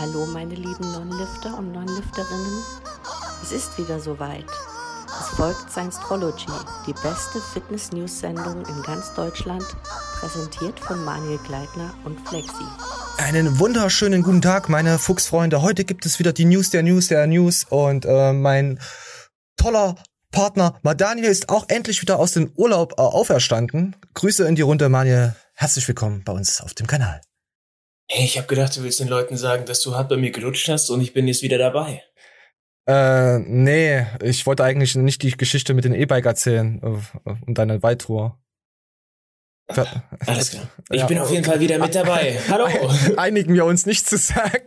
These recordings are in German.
Hallo meine lieben Non-Lifter und Non-Lifterinnen. Es ist wieder soweit. Es folgt Science-Trology, die beste Fitness-News-Sendung in ganz Deutschland, präsentiert von Manuel Gleitner und Flexi. Einen wunderschönen guten Tag, meine Fuchsfreunde. Heute gibt es wieder die News der News der News und äh, mein toller Partner Madaniel ist auch endlich wieder aus dem Urlaub äh, auferstanden. Grüße in die Runde, Manje. Herzlich willkommen bei uns auf dem Kanal. Hey, ich habe gedacht, du willst den Leuten sagen, dass du hart bei mir gelutscht hast und ich bin jetzt wieder dabei. Äh, nee, ich wollte eigentlich nicht die Geschichte mit dem E-Bike erzählen äh, und deine Weittour. Alles klar. Ich ja. bin auf jeden Fall wieder mit dabei. Hallo. Einigen wir uns nicht zu sagen.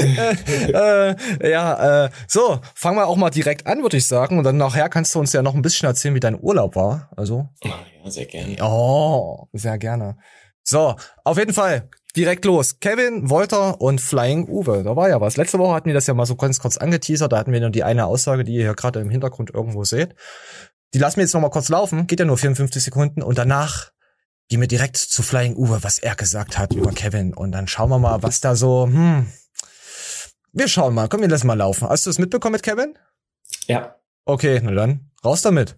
äh, ja, äh, so, fangen wir auch mal direkt an, würde ich sagen. Und dann nachher kannst du uns ja noch ein bisschen erzählen, wie dein Urlaub war. Also. Ja, sehr gerne. Oh, sehr gerne. So, auf jeden Fall, direkt los. Kevin, Wolter und Flying Uwe. Da war ja was. Letzte Woche hatten wir das ja mal so ganz kurz angeteasert. Da hatten wir nur die eine Aussage, die ihr hier gerade im Hintergrund irgendwo seht. Die lassen wir jetzt noch mal kurz laufen. Geht ja nur 54 Sekunden. Und danach gehen wir direkt zu Flying Uwe, was er gesagt hat über Kevin. Und dann schauen wir mal, was da so, hm. Wir schauen mal. Komm, wir lassen mal laufen. Hast du es mitbekommen mit Kevin? Ja. Okay, na dann, raus damit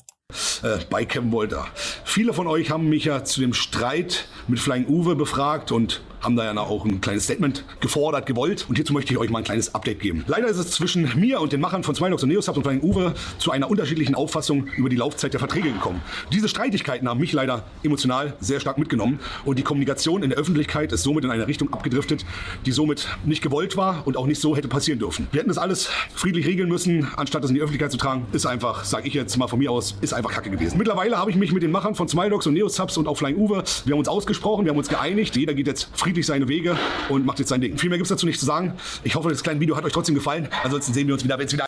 äh, bei Kevin Wolter. Viele von euch haben mich ja zu dem Streit mit Flying Uwe befragt und haben da ja auch ein kleines Statement gefordert, gewollt. Und hierzu möchte ich euch mal ein kleines Update geben. Leider ist es zwischen mir und den Machern von Smilox und Neosubs und Flying Uwe zu einer unterschiedlichen Auffassung über die Laufzeit der Verträge gekommen. Diese Streitigkeiten haben mich leider emotional sehr stark mitgenommen und die Kommunikation in der Öffentlichkeit ist somit in eine Richtung abgedriftet, die somit nicht gewollt war und auch nicht so hätte passieren dürfen. Wir hätten das alles friedlich regeln müssen, anstatt es in die Öffentlichkeit zu tragen. Ist einfach, sage ich jetzt mal von mir aus, ist einfach Kacke gewesen. Mittlerweile habe ich mich mit den Machern von Smilox und Neosubs und auch Flying Uwe, wir haben uns ausgesprochen, wir haben uns geeinigt. Jeder geht jetzt friedlich friedlich seine Wege und macht jetzt sein Ding. Viel mehr gibt es dazu nicht zu sagen. Ich hoffe, das kleine Video hat euch trotzdem gefallen. Ansonsten sehen wir uns wieder, wenn es wieder.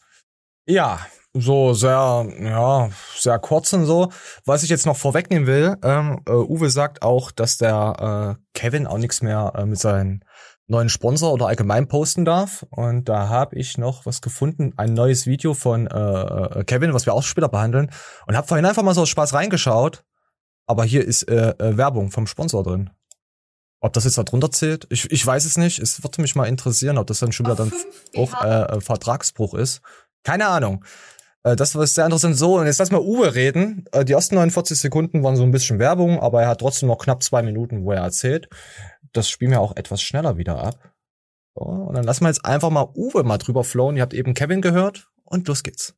Ja, so sehr, ja, sehr kurz und so. Was ich jetzt noch vorwegnehmen will, ähm, äh, Uwe sagt auch, dass der äh, Kevin auch nichts mehr äh, mit seinen neuen Sponsor oder allgemein posten darf. Und da habe ich noch was gefunden, ein neues Video von äh, äh Kevin, was wir auch später behandeln. Und habe vorhin einfach mal so aus Spaß reingeschaut. Aber hier ist äh, äh, Werbung vom Sponsor drin. Ob das jetzt da drunter zählt, ich, ich weiß es nicht. Es würde mich mal interessieren, ob das dann schon wieder dann auch äh, Vertragsbruch ist. Keine Ahnung. Äh, das war sehr interessant. So, und jetzt lass mal Uwe reden. Äh, die ersten 49 Sekunden waren so ein bisschen Werbung, aber er hat trotzdem noch knapp zwei Minuten, wo er erzählt. Das spielen wir auch etwas schneller wieder ab. So, und dann lassen wir jetzt einfach mal Uwe mal drüber flowen. Ihr habt eben Kevin gehört und los geht's.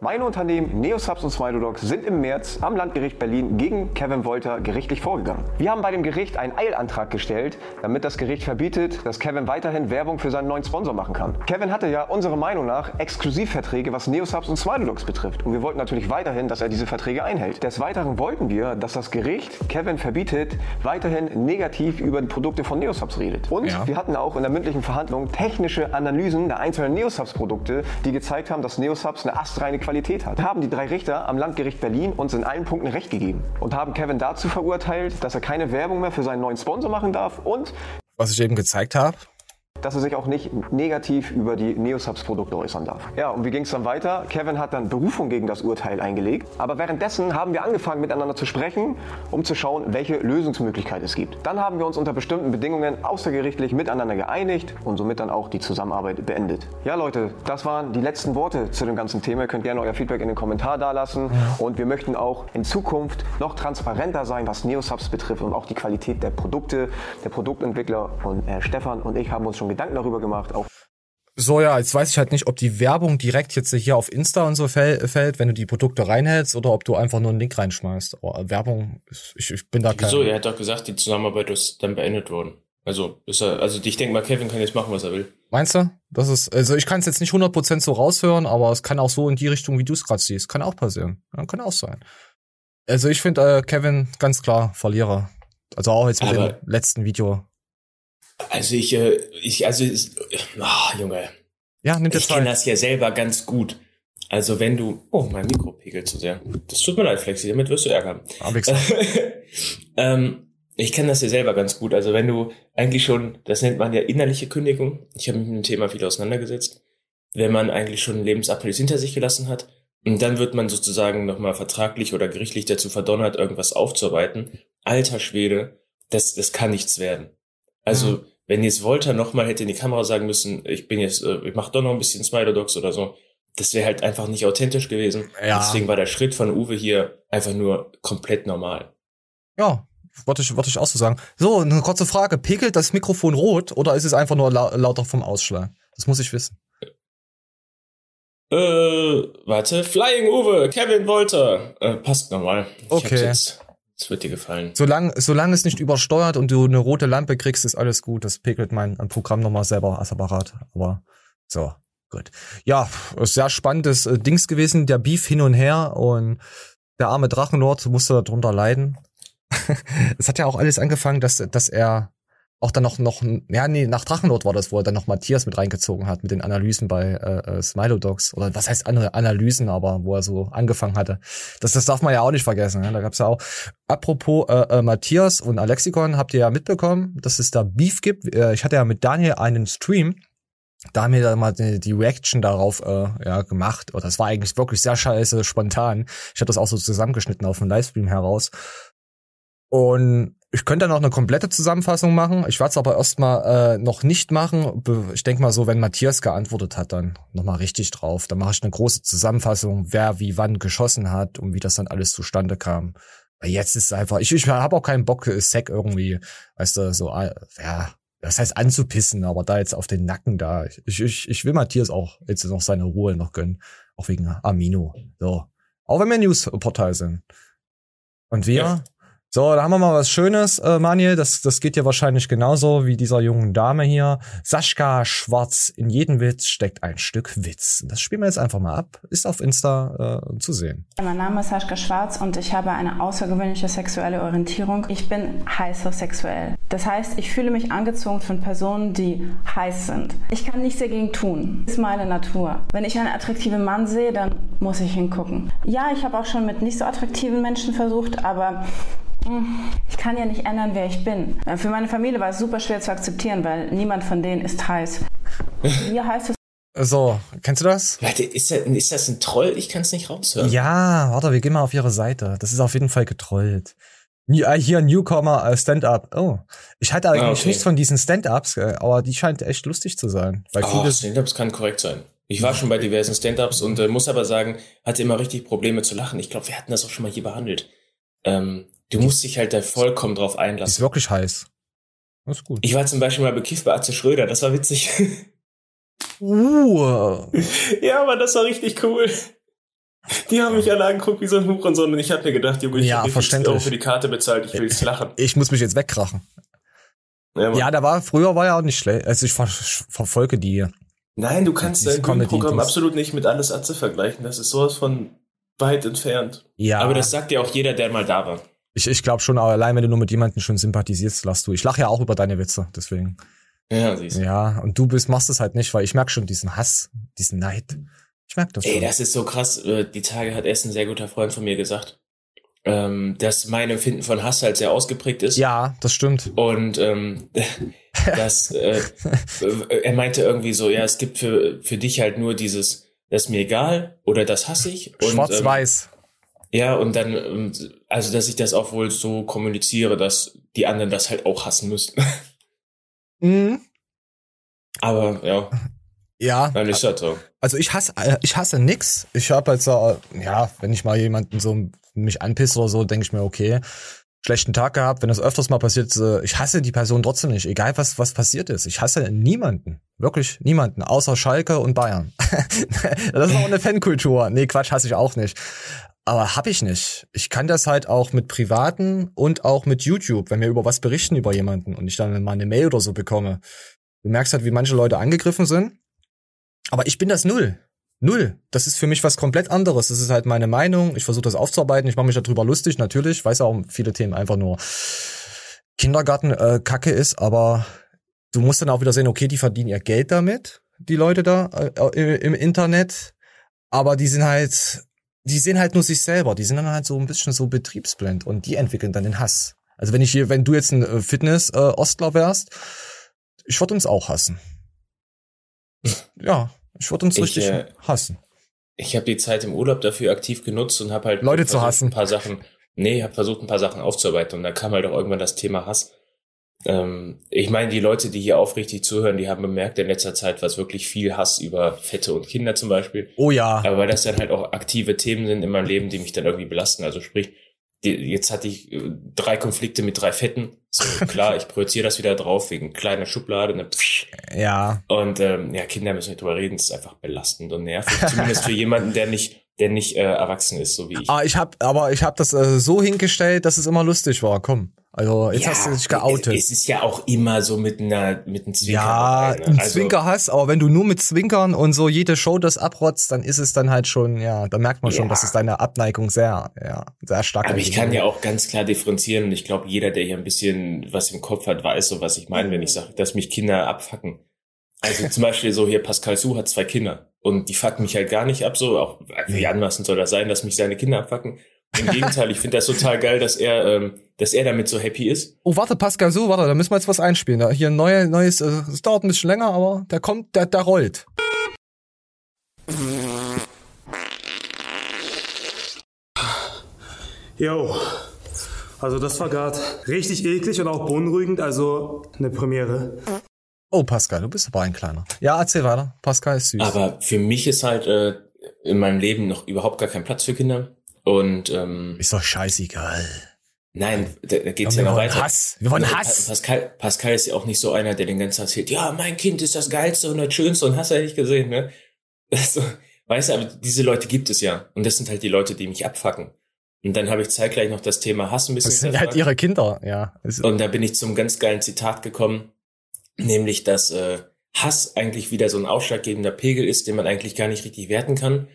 Meine Unternehmen Neosubs und Smilodogs sind im März am Landgericht Berlin gegen Kevin Wolter gerichtlich vorgegangen. Wir haben bei dem Gericht einen Eilantrag gestellt, damit das Gericht verbietet, dass Kevin weiterhin Werbung für seinen neuen Sponsor machen kann. Kevin hatte ja unserer Meinung nach Exklusivverträge, was Neosubs und Smilodogs betrifft. Und wir wollten natürlich weiterhin, dass er diese Verträge einhält. Des Weiteren wollten wir, dass das Gericht Kevin verbietet, weiterhin negativ über die Produkte von Neosubs redet. Und ja. wir hatten auch in der mündlichen Verhandlung technische Analysen der einzelnen Neosubs-Produkte, die gezeigt haben, dass Neosubs eine astreine astreine Qualität hat. Haben die drei Richter am Landgericht Berlin uns in allen Punkten Recht gegeben und haben Kevin dazu verurteilt, dass er keine Werbung mehr für seinen neuen Sponsor machen darf und was ich eben gezeigt habe, dass er sich auch nicht negativ über die Neosubs-Produkte äußern darf. Ja, und wie ging es dann weiter? Kevin hat dann Berufung gegen das Urteil eingelegt. Aber währenddessen haben wir angefangen miteinander zu sprechen, um zu schauen, welche Lösungsmöglichkeit es gibt. Dann haben wir uns unter bestimmten Bedingungen außergerichtlich miteinander geeinigt und somit dann auch die Zusammenarbeit beendet. Ja, Leute, das waren die letzten Worte zu dem ganzen Thema. Ihr könnt gerne euer Feedback in den Kommentar dalassen. Und wir möchten auch in Zukunft noch transparenter sein, was Neosubs betrifft und auch die Qualität der Produkte. Der Produktentwickler und äh, Stefan und ich haben uns schon Gedanken darüber gemacht. Auch so, ja, jetzt weiß ich halt nicht, ob die Werbung direkt jetzt hier auf Insta und so fällt, wenn du die Produkte reinhältst, oder ob du einfach nur einen Link reinschmeißt. Oh, Werbung, ich, ich bin da kein... Wieso? Er hat doch gesagt, die Zusammenarbeit ist dann beendet worden. Also, ist er, also ich denke mal, Kevin kann jetzt machen, was er will. Meinst du? Das ist, also ich kann es jetzt nicht 100% so raushören, aber es kann auch so in die Richtung, wie du es gerade siehst. Kann auch passieren. Ja, kann auch sein. Also ich finde äh, Kevin ganz klar Verlierer. Also auch jetzt mit aber dem letzten Video. Also ich, äh, ich, also, oh, Junge. Ja, nimm Ich kenne das ja selber ganz gut. Also wenn du, oh, mein Mikro pegelt zu sehr. Das tut mir leid, Flexi, damit wirst du ärgern. ähm, ich kenne das ja selber ganz gut. Also wenn du eigentlich schon, das nennt man ja innerliche Kündigung. Ich habe mich mit dem Thema viel auseinandergesetzt. Wenn man eigentlich schon ein Lebensabschluss hinter sich gelassen hat, und dann wird man sozusagen nochmal vertraglich oder gerichtlich dazu verdonnert, irgendwas aufzuarbeiten. Alter Schwede, das, das kann nichts werden. Also, wenn jetzt Volta nochmal hätte in die Kamera sagen müssen, ich bin jetzt, äh, ich mach doch noch ein bisschen Spider-Dogs oder so, das wäre halt einfach nicht authentisch gewesen. Ja. Deswegen war der Schritt von Uwe hier einfach nur komplett normal. Ja, wollte ich, wollte ich auch so sagen. So, eine kurze Frage. Pegelt das Mikrofon rot oder ist es einfach nur lau lauter vom Ausschlag? Das muss ich wissen. Äh, warte, Flying Uwe, Kevin Wolter. Äh, passt normal. Ich Okay. hab's Jetzt, es wird dir gefallen. Solange, solange es nicht übersteuert und du eine rote Lampe kriegst, ist alles gut. Das pegelt mein Programm nochmal selber als Apparat. Aber so, gut. Ja, sehr spannendes äh, Dings gewesen. Der Beef hin und her und der arme Drachenlord musste darunter leiden. es hat ja auch alles angefangen, dass, dass er auch dann noch, noch, ja, nee, nach Drachenlord war das, wo er dann noch Matthias mit reingezogen hat, mit den Analysen bei äh, äh, Smilodogs. Oder was heißt andere Analysen, aber wo er so angefangen hatte. Das, das darf man ja auch nicht vergessen. Ne? Da gab's ja auch. Apropos äh, äh, Matthias und Alexikon, habt ihr ja mitbekommen, dass es da Beef gibt. Äh, ich hatte ja mit Daniel einen Stream. Da haben wir dann mal die, Reaction darauf äh, ja, gemacht. Und das war eigentlich wirklich sehr scheiße, spontan. Ich habe das auch so zusammengeschnitten auf dem Livestream heraus. Und ich könnte dann auch eine komplette Zusammenfassung machen. Ich werde es aber erstmal äh, noch nicht machen. Ich denke mal so, wenn Matthias geantwortet hat, dann nochmal richtig drauf. Dann mache ich eine große Zusammenfassung, wer wie wann geschossen hat und wie das dann alles zustande kam. Weil jetzt ist es einfach, ich, ich habe auch keinen Bock, äh, Sack irgendwie, weißt du, so, äh, ja, das heißt anzupissen, aber da jetzt auf den Nacken da. Ich, ich, ich will Matthias auch jetzt noch seine Ruhe noch gönnen. Auch wegen Amino. So. Auch wenn wir Newsportal sind. Und wir? Ja. So, da haben wir mal was Schönes, äh, Manuel. Das, das geht dir wahrscheinlich genauso wie dieser jungen Dame hier. Sascha Schwarz. In jedem Witz steckt ein Stück Witz. Das spielen wir jetzt einfach mal ab. Ist auf Insta äh, zu sehen. Mein Name ist Sascha Schwarz und ich habe eine außergewöhnliche sexuelle Orientierung. Ich bin heterosexuell. Das heißt, ich fühle mich angezogen von Personen, die heiß sind. Ich kann nichts dagegen tun. Das ist meine Natur. Wenn ich einen attraktiven Mann sehe, dann muss ich hingucken. Ja, ich habe auch schon mit nicht so attraktiven Menschen versucht, aber ich kann ja nicht ändern, wer ich bin. Äh, Für meine Familie war es super schwer zu akzeptieren, weil niemand von denen ist heiß. Wie heißt es? So, kennst du das? Warte, ist, das, ist das ein Troll? Ich kann es nicht raushören. Ja, warte, wir gehen mal auf ihre Seite. Das ist auf jeden Fall getrollt. Äh, Hier Newcomer äh, Stand-up. Oh, ich hatte eigentlich Ah, okay. nichts von diesen Stand-ups, aber die scheint echt lustig zu sein. Weil Oh, Stand-ups kann korrekt sein. Ich war schon bei diversen Stand-ups und äh, muss aber sagen, hatte immer richtig Probleme zu lachen. Ich glaube, wir hatten das auch schon mal hier behandelt. Ähm, du musst dich halt da vollkommen drauf die ist einlassen. wirklich heiß. Das ist gut. Ich war zum Beispiel mal bekifft bei Atze Schröder, das war witzig. Uh, ja, aber das war richtig cool. Die haben mich alle angeguckt wie so ein Hurensohn und ich habe mir gedacht, Junge, ich Ja, hab 50 verständlich. Euro für die Karte bezahlt, ich will jetzt lachen. ich muss mich jetzt wegkrachen. Ja. Ja, da war, früher war ja auch nicht schlecht. Also ich ver verfolge die. Nein, du kannst dein Programm absolut nicht mit alles Atze vergleichen. Das ist sowas von weit entfernt. Ja. Aber das sagt ja auch jeder, der mal da war. Ich, ich glaube schon, aber allein wenn du nur mit jemandem schon sympathisierst, lachst du. Ich lache ja auch über deine Witze, deswegen. Ja, siehst du. Ja, und du bist, machst es halt nicht, weil ich merk schon diesen Hass, diesen Neid. Ich merk das Ey, schon. das ist so krass. Äh, Die Tage hat erst ein sehr guter Freund von mir gesagt, ähm, dass mein Empfinden von Hass halt sehr ausgeprägt ist. ja, das stimmt. Und ähm, das, äh, äh, er meinte irgendwie so, ja, es gibt für, für dich halt nur dieses, das ist mir egal oder das hasse ich. Ähm, Schwarz-Weiß. Ja, und dann, ähm, also dass ich das auch wohl so kommuniziere, dass die anderen das halt auch hassen müssten. Mhm. Aber ja, Ja, dann ist das so. also ich hasse, äh, ich hasse nix. Ich habe jetzt, äh, ja, wenn ich mal jemanden so mich anpisse oder so, denke ich mir, okay, schlechten Tag gehabt. Wenn das öfters mal passiert, ich hasse die Person trotzdem nicht, egal was was passiert ist. Ich hasse niemanden, wirklich niemanden, außer Schalke und Bayern. das ist auch eine Fankultur. Nee, Quatsch, hasse ich auch nicht. Aber hab ich nicht. Ich kann das halt auch mit Privaten und auch mit YouTube, wenn wir über was berichten über jemanden und ich dann mal eine Mail oder so bekomme. Du merkst halt, wie manche Leute angegriffen sind. Aber ich bin das null. Null. Das ist für mich was komplett anderes. Das ist halt meine Meinung. Ich versuche das aufzuarbeiten. Ich mache mich darüber lustig, natürlich. Ich weiß auch, viele Themen einfach nur Kindergarten äh, Kacke ist, aber du musst dann auch wieder sehen, okay, die verdienen ihr Geld damit, die Leute da äh, im Internet. Aber die sind halt, die sehen halt nur sich selber. Die sind dann halt so ein bisschen so betriebsblind und die entwickeln dann den Hass. Also wenn ich hier, wenn du jetzt ein äh, Fitness-Ostler wärst, ich würde uns auch hassen. Ja, ich würde uns Ich, richtig äh, hassen. Ich habe die Zeit im Urlaub dafür aktiv genutzt und habe halt Leute zu hassen. ein paar Sachen, nee, habe versucht ein paar Sachen aufzuarbeiten und da kam halt auch irgendwann das Thema Hass. Ähm, ich meine, die Leute, die hier aufrichtig zuhören, die haben bemerkt in letzter Zeit, was wirklich viel Hass über Fette und Kinder zum Beispiel. Oh ja. Aber weil das dann halt auch aktive Themen sind in meinem Leben, die mich dann irgendwie belasten. Also sprich, die, jetzt hatte ich äh, drei Konflikte mit drei Fetten. So, klar, ich projiziere das wieder drauf wegen kleiner Schublade. Ne. Ja. Und ähm, ja, Kinder müssen nicht drüber reden, das ist einfach belastend und nervig. Zumindest für jemanden, der nicht der nicht äh, erwachsen ist, so wie ich. Ah, ich hab, aber ich habe das äh, so hingestellt, dass es immer lustig war. Komm. Also jetzt ja, hast du dich geoutet. Es, ist ja auch immer so mit einer mit einem Zwinker. Ja, ne? ein Also, Zwinkerhass, aber wenn du nur mit Zwinkern und so jede Show das abrotzt, dann ist es dann halt schon, ja, da merkt man schon, Ja. dass es deine Abneigung sehr, ja, sehr stark Aber ich kann ja auch ganz klar differenzieren und ich glaube, jeder, der hier ein bisschen was im Kopf hat, weiß so, was ich meine, wenn ich sage, dass mich Kinder abfacken. Also zum Beispiel so hier Pascal Su hat zwei Kinder und die fucken mich halt gar nicht ab, so auch wie anmaßend soll das sein, dass mich seine Kinder abfacken. Im Gegenteil, ich finde das total geil, dass er, ähm, dass er damit so happy ist. Oh, warte, Pascal, so, warte, da müssen wir jetzt was einspielen. Da, hier ein neue, neues, äh, es dauert ein bisschen länger, aber der kommt, der, der rollt. Jo, also das war gerade richtig eklig und auch beunruhigend, also eine Premiere. Oh, Pascal, du bist aber ein kleiner. Ja, erzähl weiter. Pascal ist süß. Aber für mich ist halt äh, in meinem Leben noch überhaupt gar kein Platz für Kinder. Und ähm, ist doch scheißegal. nein, da, da geht's ja noch weiter. Hass. Wir wollen Pa- Hass. Pascal, Pascal ist ja auch nicht so einer, der den ganzen Tag erzählt, ja, mein Kind ist das Geilste und das Schönste und hast du ja nicht gesehen, ne? Also, weißt du, aber diese Leute gibt es ja. Und das sind halt die Leute, die mich abfacken. Und dann habe ich zeitgleich noch das Thema Hass ein bisschen Das sind halt ihre Kinder, ja. Und da bin ich zum ganz geilen Zitat gekommen, nämlich, dass äh, Hass eigentlich wieder so ein ausschlaggebender Pegel ist, den man eigentlich gar nicht richtig werten kann,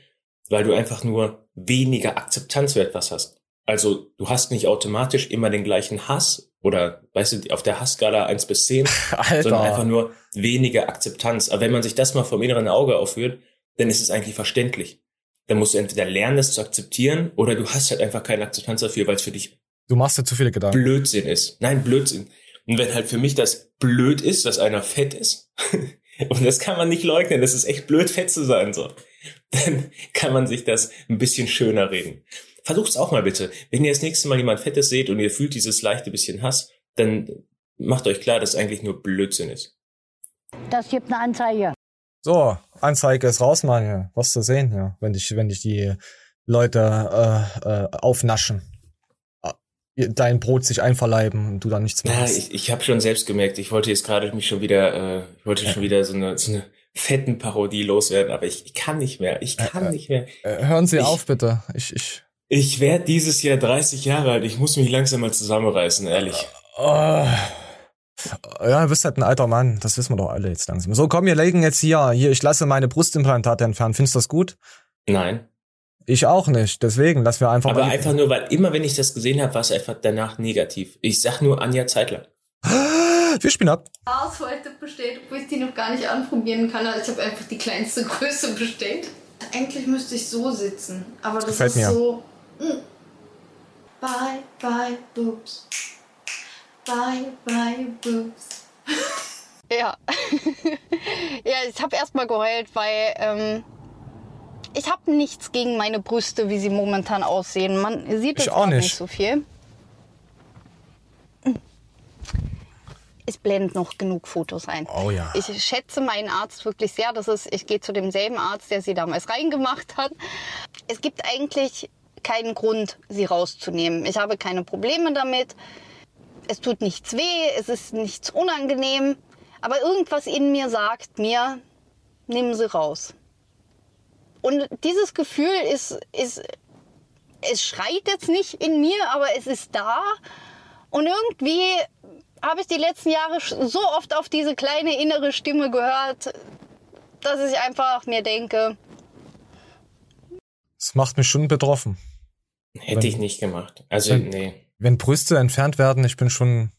weil du einfach nur weniger Akzeptanz für etwas hast. Also du hast nicht automatisch immer den gleichen Hass oder, weißt du, auf der Hassskala 1 bis 10, sondern einfach Alter. nur weniger Akzeptanz. Aber wenn man sich das mal vom inneren Auge aufführt, dann ist es eigentlich verständlich. Dann musst du entweder lernen, das zu akzeptieren, oder du hast halt einfach keine Akzeptanz dafür, weil es für dich Du machst dir zu viele Gedanken. Blödsinn ist. Nein, Blödsinn. Und wenn halt für mich das blöd ist, dass einer fett ist, und das kann man nicht leugnen, das ist echt blöd, fett zu sein, so, dann kann man sich das ein bisschen schöner reden. Versucht's auch mal bitte. Wenn ihr das nächste Mal jemand Fettes seht und ihr fühlt dieses leichte bisschen Hass, dann macht euch klar, dass es eigentlich nur Blödsinn ist. Das gibt eine Anzeige. So, Anzeige ist raus, Mann, hier. Was zu sehen, ja. Wenn dich, wenn dich die Leute äh, äh, aufnaschen. Äh, Dein Brot sich einverleiben und du dann nichts mehr Ja, hast. ich, ich habe schon selbst gemerkt, ich wollte jetzt gerade mich schon wieder, äh, ich wollte schon wieder so eine, so eine fetten Parodie loswerden, aber ich, ich kann nicht mehr. Ich kann nicht mehr. Äh, hören Sie ich- auf, bitte. Ich, ich. Ich werde dieses Jahr 30 Jahre alt. Ich muss mich langsam mal zusammenreißen, ehrlich. Oh. Ja, du bist halt ein alter Mann. Das wissen wir doch alle jetzt langsam. So, komm, wir legen jetzt hier. Hier, ich lasse meine Brustimplantate entfernen. Findest du das gut? Nein. Ich auch nicht. Deswegen lassen wir einfach Aber einfach nur, weil immer wenn ich das gesehen habe, war es einfach danach negativ. Ich sag nur Anja Zeitler. Wir spielen ab. Chaos heute bestellt, obwohl ich die noch gar nicht anprobieren kann. Also ich habe einfach die kleinste Größe bestellt. Eigentlich müsste ich so sitzen, aber das Gefällt ist mir. so. mm. Bye, bye, boobs. Bye, bye, boobs. Ja. ja, ich habe erstmal geheult, weil ähm, ich habe nichts gegen meine Brüste, wie sie momentan aussehen. Man sieht Ich jetzt auch grad nicht. so viel. Ich blende noch genug Fotos ein. Oh ja. Ich schätze meinen Arzt wirklich sehr. Das ist, ich gehe zu demselben Arzt, der sie damals reingemacht hat. Es gibt eigentlich keinen Grund, sie rauszunehmen. Ich habe keine Probleme damit. Es tut nichts weh, es ist nichts unangenehm. Aber irgendwas in mir sagt mir, nimm sie raus. Und dieses Gefühl ist, ist, es schreit jetzt nicht in mir, aber es ist da. Und irgendwie habe ich die letzten Jahre so oft auf diese kleine innere Stimme gehört, dass ich einfach mir denke, Das macht mich schon betroffen. Hätte ich nicht gemacht. Also, Wenn- nee. Wenn Brüste entfernt werden, ich bin schon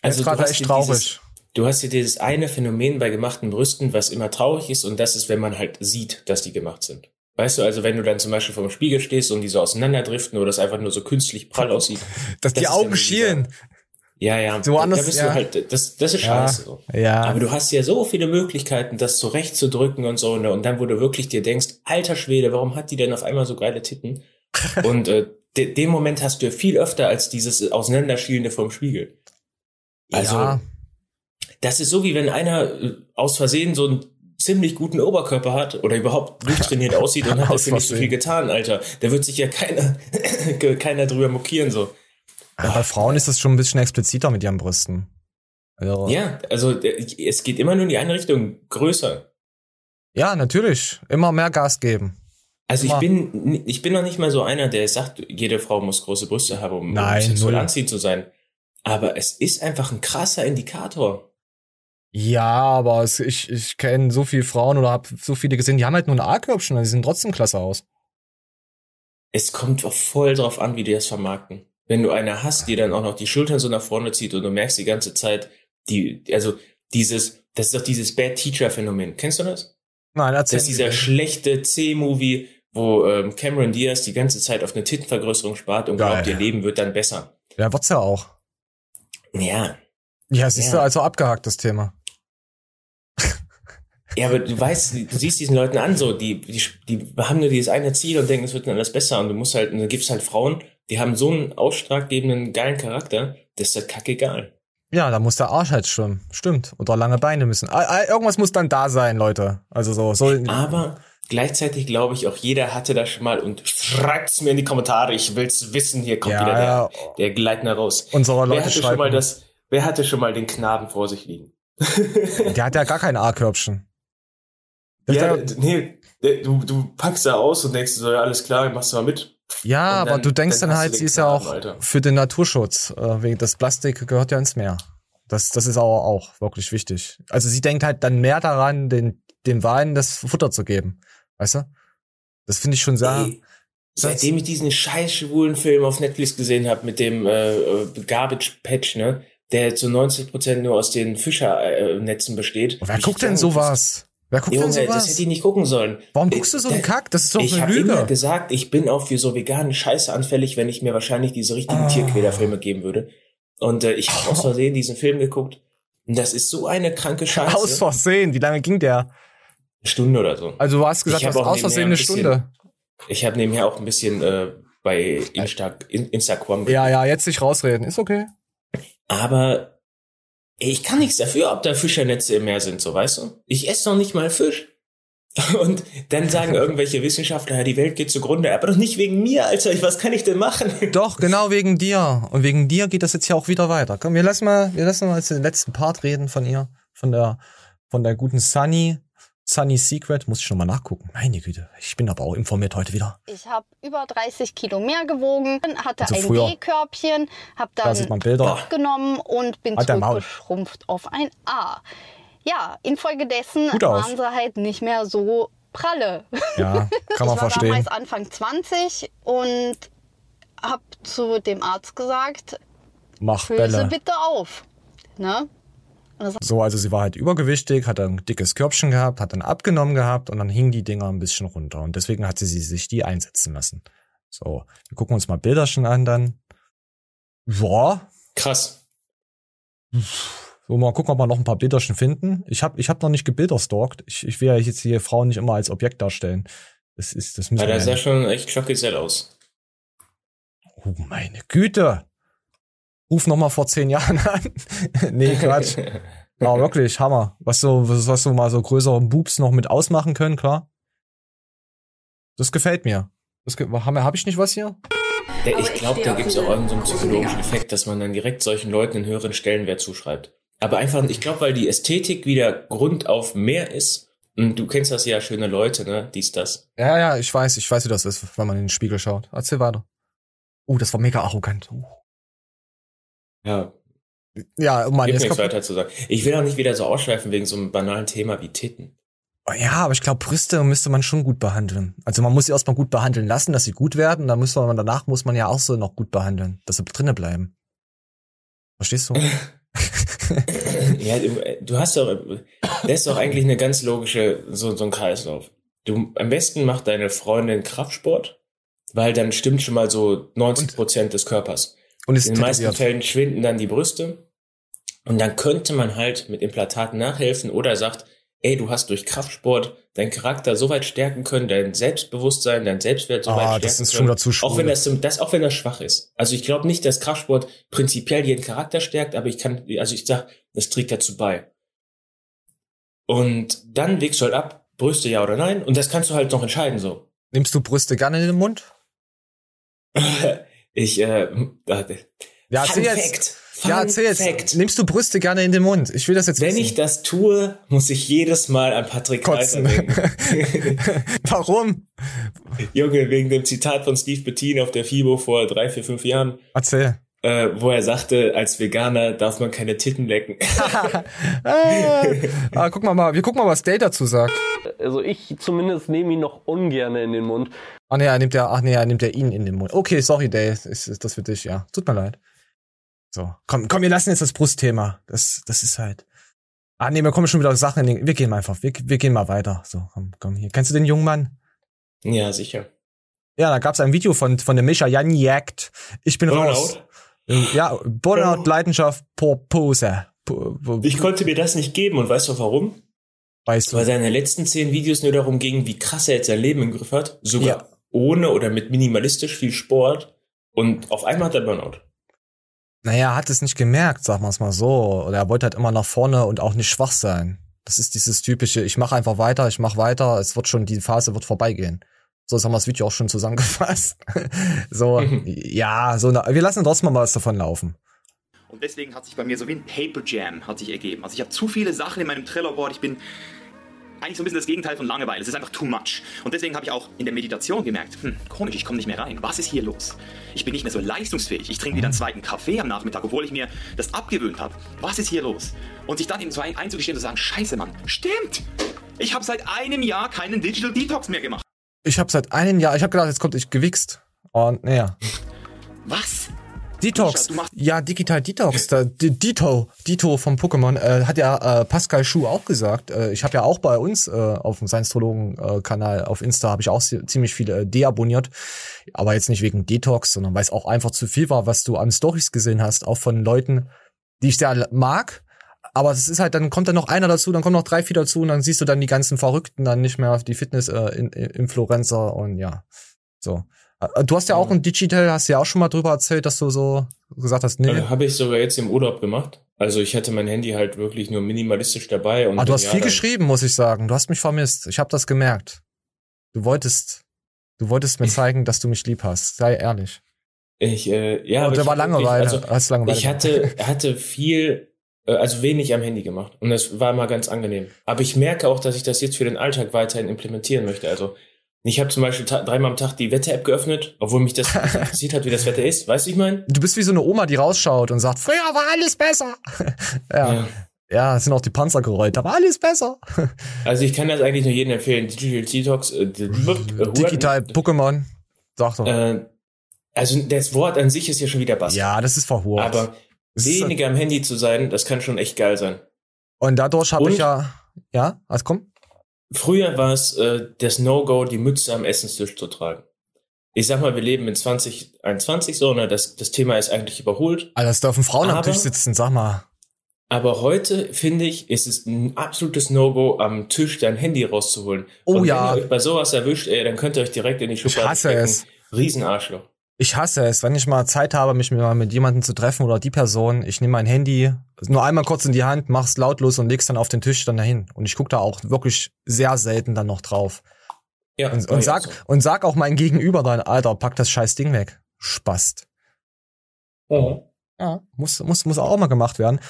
Also, gerade du hast echt traurig. Dieses, du hast hier dieses eine Phänomen bei gemachten Brüsten, was immer traurig ist, und das ist, wenn man halt sieht, dass die gemacht sind. Weißt du, also wenn du dann zum Beispiel vor dem Spiegel stehst und die so auseinanderdriften oder es einfach nur so künstlich prall aussieht. Dass die ist Augen schielen. Ja, ja. So da, anders- da bist ja. du halt, das, das ist Ja, scheiße. So. ja. Aber du hast ja so viele Möglichkeiten, das zurechtzudrücken und so, ne? Und dann, wo du wirklich dir denkst, alter Schwede, warum hat die denn auf einmal so geile Titten? und äh, de, den Moment hast du ja viel öfter als dieses Auseinanderschielende vom Spiegel. Also, ja. das ist so, wie wenn einer äh, aus Versehen so einen ziemlich guten Oberkörper hat oder überhaupt durchtrainiert aussieht und hat dafür nicht so viel getan, Alter. Da wird sich ja keiner, keiner drüber mokieren, so. Ja, bei Frauen ist das schon ein bisschen expliziter mit ihren Brüsten. Also, Ja, also äh, es geht immer nur in die eine Richtung, größer. ja, natürlich. Immer mehr Gas geben. Also ich Immer. bin, ich bin noch nicht mal so einer, der sagt, jede Frau muss große Brüste haben, um, Nein, sexuell null. anziehend zu sein. Aber es ist einfach ein krasser Indikator. Ja, aber es, ich, ich kenne so viele Frauen oder habe so viele gesehen, die haben halt nur ein A-Körbchen, also die sehen trotzdem klasse aus. Es kommt auch voll drauf an, wie die das vermarkten. Wenn du eine hast, die dann auch noch die Schultern so nach vorne zieht und du merkst die ganze Zeit, die, also dieses, das ist doch dieses Bad Teacher Phänomen. Kennst du das? Nein, Das ist dieser schlechte C-Movie, wo ähm, Cameron Diaz die ganze Zeit auf eine Tittenvergrößerung spart und Geil. glaubt, ihr Leben wird dann besser. Ja, wird's ja auch. Ja. Ja, siehst Ja. du, also abgehakt, das Thema. Ja, aber du weißt, du siehst diesen Leuten an, so, die, die, die haben nur dieses eine Ziel und denken, es wird dann alles besser. Und du musst halt, und dann gibt's halt Frauen, die haben so einen ausschlaggebenden, geilen Charakter, das ist halt kackegal. Ja, da muss der Arsch halt stimmen. Stimmt. Oder lange Beine müssen. Ah, ah, Irgendwas muss dann da sein, Leute. Also so, so. Aber gleichzeitig glaube ich auch, jeder hatte das schon mal und schreibt's mir in die Kommentare, ich will's wissen, hier kommt Ja, wieder ja. der, der Gleitner raus. Unsere Wer Leute hatte schon mal das, wer hatte schon mal den Knaben vor sich liegen? Der hat ja gar kein A-Körbchen. Ja, nee, du, du packst da aus und denkst so, ja, alles klar, machst du mal mit. Ja, Und aber dann- du denkst dann dann, halt, sie den ist ja auch Alter. für den Naturschutz. Äh, wegen das Plastik gehört ja ins Meer. Das, das ist aber auch wirklich wichtig. Also sie denkt halt dann mehr daran, den, dem Wein das Futter zu geben. Weißt du? Das finde ich schon sehr. Ey, seitdem ich diesen scheiß schwulen Film auf Netflix gesehen habe mit dem äh, äh, Garbage Patch, ne, der zu 90% nur aus den Fischernetzen besteht. Wer guckt denn sowas? Wer guckt Junge, das hätte ich nicht gucken sollen. Warum Äh, guckst du so einen Kack? Das ist doch ich eine habe immer Lüge. gesagt, ich bin auch für so vegane Scheiße anfällig, wenn ich mir wahrscheinlich diese richtigen Ah. Tierquälerfilme geben würde. Und äh, ich habe aus Versehen diesen Film geguckt. Und das ist so eine kranke Scheiße. Aus Versehen. Wie lange ging der? Eine Stunde oder so. Also du hast gesagt, Ich du hab hast auch aus Versehen eine bisschen- Stunde. Ich habe nebenher auch ein bisschen äh, bei Insta, in, Instagram Ja, ja, jetzt nicht rausreden. Ist okay. Aber ich kann nichts dafür, ob da Fischernetze im Meer sind, so weißt du? Ich esse noch nicht mal Fisch. Und dann sagen irgendwelche Wissenschaftler, ja, die Welt geht zugrunde, aber doch nicht wegen mir, Alter. Was kann ich denn machen? Doch, genau wegen dir. Und wegen dir geht das jetzt ja auch wieder weiter. Komm, wir lassen mal, wir lassen mal jetzt den letzten Part reden von ihr. Von der, von der guten Sunny. Sunny Secret. Muss ich schon mal nachgucken. Meine Güte. Ich bin aber auch informiert heute wieder. Ich habe über 30 Kilo mehr gewogen, hatte Also ein früher. B-Körbchen, habe Da sieht dann man Bilder. abgenommen und bin zurückgeschrumpft auf ein A. Ja, infolgedessen waren sie halt nicht mehr so pralle. Ja, kann man ich war verstehen. damals Anfang 20 und habe zu dem Arzt gesagt, Mach Bälle. bitte auf. Ne? So, also sie war halt übergewichtig, hat ein dickes Körbchen gehabt, hat dann abgenommen gehabt und dann hingen die Dinger ein bisschen runter. Und deswegen hat sie sie sich die einsetzen lassen. So, wir gucken uns mal Bilderchen an dann. Ja, Krass. so mal gucken, ob wir noch ein paar Bilderchen finden. Ich habe ich hab noch nicht gebilderstalkt. Ich, ich will ja jetzt hier Frauen nicht immer als Objekt darstellen. Das ist, das müssen Ja, wir der sah schon echt schockgesell aus. Oh, meine Güte. Ruf noch mal vor zehn Jahren an. nee, Quatsch. Ja, wirklich, Hammer. Was so, was, was so mal so größere Boobs noch mit ausmachen können, klar. Das gefällt mir. Das ge habe hab ich nicht was hier? Der, ich glaube, da gibt es auch irgendeinen so einen psychologischen. Effekt, dass man dann direkt solchen Leuten einen höheren Stellenwert zuschreibt. Aber einfach, ich glaube, weil die Ästhetik wieder Grund auf mehr ist. Und du kennst das ja, schöne Leute, ne? Dies, das. Ja, ja, ich weiß, ich weiß, wie das ist, wenn man in den Spiegel schaut. Erzähl weiter. Uh, das war mega arrogant. Uh. Ja, Ja, oh Mann, gibt jetzt nichts weiter zu sagen. Ich will auch nicht wieder so ausschweifen wegen so einem banalen Thema wie Titten. Oh Ja, aber ich glaube, Brüste müsste man schon gut behandeln. Also man muss sie erstmal gut behandeln lassen, dass sie gut werden. Dann muss man danach muss man ja auch so noch gut behandeln, dass sie drinnen bleiben. Verstehst du? ja, du, du hast doch, das ist doch eigentlich eine ganz logische, so, so ein Kreislauf. Du, am besten macht deine Freundin Kraftsport, weil dann stimmt schon mal so 90 Prozent des Körpers. Und ist In den meisten. Fällen schwinden dann die Brüste. Und dann könnte man halt mit Implantaten nachhelfen oder sagt, ey, du hast durch Kraftsport deinen Charakter so weit stärken können, dein Selbstbewusstsein, dein Selbstwert so Ah, weit stärken das ist können. schon dazu auch wenn schwul. das, das, auch wenn das schwach ist. Also ich glaube nicht, dass Kraftsport prinzipiell jeden Charakter stärkt, aber ich kann, also ich sag, das trägt dazu bei. Und dann legst du halt ab, Brüste ja oder nein, und das kannst du halt noch entscheiden so. Nimmst du Brüste gerne in den Mund? Ich, äh, warte. Ja, Fun erzähl jetzt. Fact. Fun Ja, erzähl jetzt. Fact. Nimmst du Brüste gerne in den Mund? Ich will das jetzt Wenn wissen. ich das tue, muss ich jedes Mal an Patrick Kotzen. Warum? Junge, wegen dem Zitat von Steve Bettin auf der FIBO vor drei, vier, fünf Jahren, Erzähl. Äh, wo er sagte, als Veganer darf man keine Titten lecken. ah, ah, guck mal mal, wir gucken mal, was Dale dazu sagt. Also ich zumindest nehme ihn noch ungern in den Mund. Ah nee, er nimmt ja, ach nee, er nimmt ja ihn in den Mund. Okay, sorry, Dale, ist, ist das für dich, ja. Tut mir leid. So, komm, komm, wir lassen jetzt das Brustthema. Das, das ist halt. Ah nee, wir kommen schon wieder auf Sachen. In den, wir gehen mal einfach, wir, wir gehen mal weiter. So, komm, komm hier. Kennst du den jungen Mann? ja, sicher. Ja, da gab's ein Video von von dem Micha Janjakt. Ich bin raus. Ja, Burnout, Leidenschaft, Pose. Po- po- Ich konnte mir das nicht geben und weißt du warum? Weißt Weil du? seine letzten zehn Videos nur darum gingen, wie krass er jetzt sein Leben im Griff hat. Sogar Ja. ohne oder mit minimalistisch viel Sport. Und auf einmal hat er Burnout. Naja, er hat es nicht gemerkt, sagen wir es mal so. Oder er wollte halt immer nach vorne und auch nicht schwach sein. Das ist dieses typische, ich mache einfach weiter, ich mache weiter, es wird schon, die Phase wird vorbeigehen. So, das haben wir das Video auch schon zusammengefasst. so, ja, so, na, wir lassen trotzdem mal was davon laufen. Und deswegen hat sich bei mir so wie ein Paper Jam hat sich ergeben. Also ich habe zu viele Sachen in meinem Trello-Board. Ich bin eigentlich so ein bisschen das Gegenteil von Langeweile. Es ist einfach too much. Und deswegen habe ich auch in der Meditation gemerkt, hm, komisch, ich komme nicht mehr rein. Was ist hier los? Ich bin nicht mehr so leistungsfähig. Ich trinke wieder einen zweiten Kaffee am Nachmittag, obwohl ich mir das abgewöhnt habe. Was ist hier los? Und sich dann eben so ein, einzugestehen und zu sagen, scheiße, Mann, stimmt. Ich habe seit einem Jahr keinen Digital Detox mehr gemacht. Ich habe seit einem Jahr, ich habe gedacht, jetzt kommt ich gewichst. Und naja. Was? Detox. Ja, Digital Detox. Dito, Dito vom Pokémon, äh, hat ja äh, Pascal Schuh auch gesagt. Äh, ich habe ja auch bei uns äh, auf dem Science-Trologen-Kanal auf Insta habe ich auch zi- ziemlich viele äh, deabonniert. Aber jetzt nicht wegen Detox, sondern weil es auch einfach zu viel war, was du an Stories gesehen hast, auch von Leuten, die ich sehr mag. Aber es ist halt, dann kommt dann noch einer dazu, dann kommen noch drei, vier dazu und dann siehst du dann die ganzen Verrückten dann nicht mehr, die Fitness-Influencer und ja, so. Äh, Du hast ja auch ein Digital, hast ja auch schon mal drüber erzählt, dass du so gesagt hast, nee. Äh, Habe ich sogar jetzt im Urlaub gemacht. Also ich hatte mein Handy halt wirklich nur minimalistisch dabei. Und Aber Ah, du hast viel geschrieben, muss ich sagen. Du hast mich vermisst. Ich habe das gemerkt. Du wolltest, du wolltest mir zeigen, dass du mich lieb hast. Sei ehrlich. Ich, äh, ja, Und aber da ich war Langeweile. Also, hast Langeweile. ich hatte, hatte viel, äh, also wenig am Handy gemacht. Und das war mal ganz angenehm. Aber ich merke auch, dass ich das jetzt für den Alltag weiterhin implementieren möchte. Also ich habe zum Beispiel dreimal am Tag die Wetter-App geöffnet, obwohl mich das interessiert hat, wie das Wetter ist. Weißt du, ich meine? Du bist wie so eine Oma, die rausschaut und sagt, früher war alles besser. ja. Ja. ja. es sind auch die Panzer gerollt, aber alles besser. Also ich kann das eigentlich nur jedem empfehlen. Digital Detox. Äh, äh, Digital Pokémon. Sag doch. Äh, also das Wort an sich ist ja schon wieder Bass. ja, das ist verhurt. Aber weniger am Handy zu sein, das kann schon echt geil sein. und dadurch habe ich ja, ja, also komm. Früher war es äh, das No-Go, die Mütze am Essenstisch zu tragen. Ich sag mal, wir leben in 2021 so, ne? Das, das Thema ist eigentlich überholt. Alter, es dürfen Frauen am Aber- Tisch sitzen, sag mal. Aber heute, finde ich, ist es ein absolutes No-Go, am Tisch dein Handy rauszuholen. Oh Und ja. Wenn ihr euch bei sowas erwischt, ey, dann könnt ihr euch direkt in die Schublade hasse stecken. es. Riesenarschloch. Ich hasse es, wenn ich mal Zeit habe, mich mal mit jemandem zu treffen oder die Person, ich nehme mein Handy, nur einmal kurz in die Hand, mach's lautlos und leg's dann auf den Tisch dann dahin. Und ich gucke da auch wirklich sehr selten dann noch drauf. Ja, Und, und sag, so. und sag auch mein Gegenüber dann, Alter, pack das scheiß Ding weg. Spast. Ja, muss, muss, muss auch mal gemacht werden.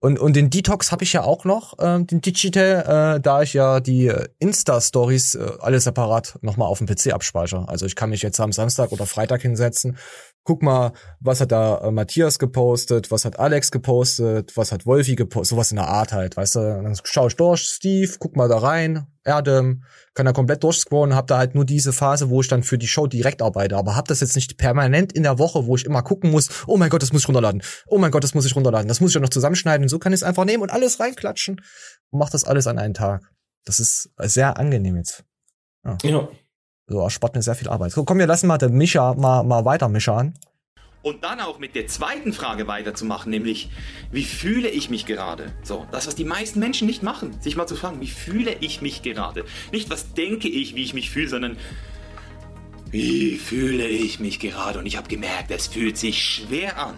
Und, und den Detox habe ich ja auch noch, ähm, den Digital, äh, da ich ja die äh, Insta-Stories äh, alle separat nochmal auf dem PC abspeichere. Also ich kann mich jetzt am Samstag oder Freitag hinsetzen, guck mal, was hat da äh, Matthias gepostet, was hat Alex gepostet, was hat Wolfi gepostet, sowas in der Art halt, weißt du. Dann schaue ich durch, Steve, guck mal da rein, Erdem, kann da komplett durchscrollen, hab da halt nur diese Phase, wo ich dann für die Show direkt arbeite, aber hab das jetzt nicht permanent in der Woche, wo ich immer gucken muss, oh mein Gott, das muss ich runterladen, oh mein Gott, das muss ich runterladen, das muss ich ja noch zusammenschneiden und so kann ich es einfach nehmen und alles reinklatschen und mach das alles an einen Tag. Das ist sehr angenehm jetzt. Ja. So erspart mir sehr viel Arbeit. So, komm, wir lassen mal den Micha mal, mal weiter Micha an. und dann auch mit der zweiten Frage weiterzumachen, nämlich, wie fühle ich mich gerade? So, das, was die meisten Menschen nicht machen, sich mal zu fragen, wie fühle ich mich gerade? Nicht, was denke ich, wie ich mich fühle, sondern, wie fühle ich mich gerade? Und ich habe gemerkt, es fühlt sich schwer an.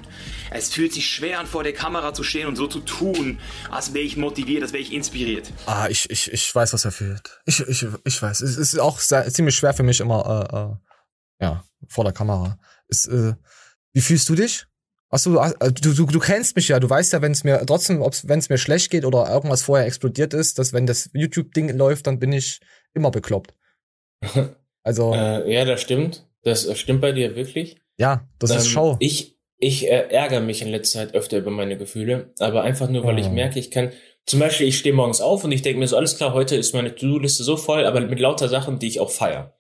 Es fühlt sich schwer an, vor der Kamera zu stehen und so zu tun, als wäre ich motiviert, als wäre ich inspiriert. Ah, ich, ich, ich weiß, was er fühlt. Ich, ich, ich weiß. Es ist auch sehr, ziemlich schwer für mich immer, äh, äh, ja, vor der Kamera. Ist, äh, wie fühlst du dich? Hast du, äh, du, du, du kennst mich ja, du weißt ja, wenn es mir trotzdem, wenn es mir schlecht geht oder irgendwas vorher explodiert ist, dass wenn das YouTube-Ding läuft, dann bin ich immer bekloppt. Also. Äh, ja, das stimmt. Das stimmt bei dir wirklich. Ja, das ähm, ist Show. Ich, ich äh, ärgere mich in letzter Zeit öfter über meine Gefühle, aber einfach nur, weil oh. ich merke, ich kann. Zum Beispiel, ich stehe morgens auf und ich denke mir so, alles klar, heute ist meine To-Do-Liste so voll, aber mit lauter Sachen, die ich auch feier.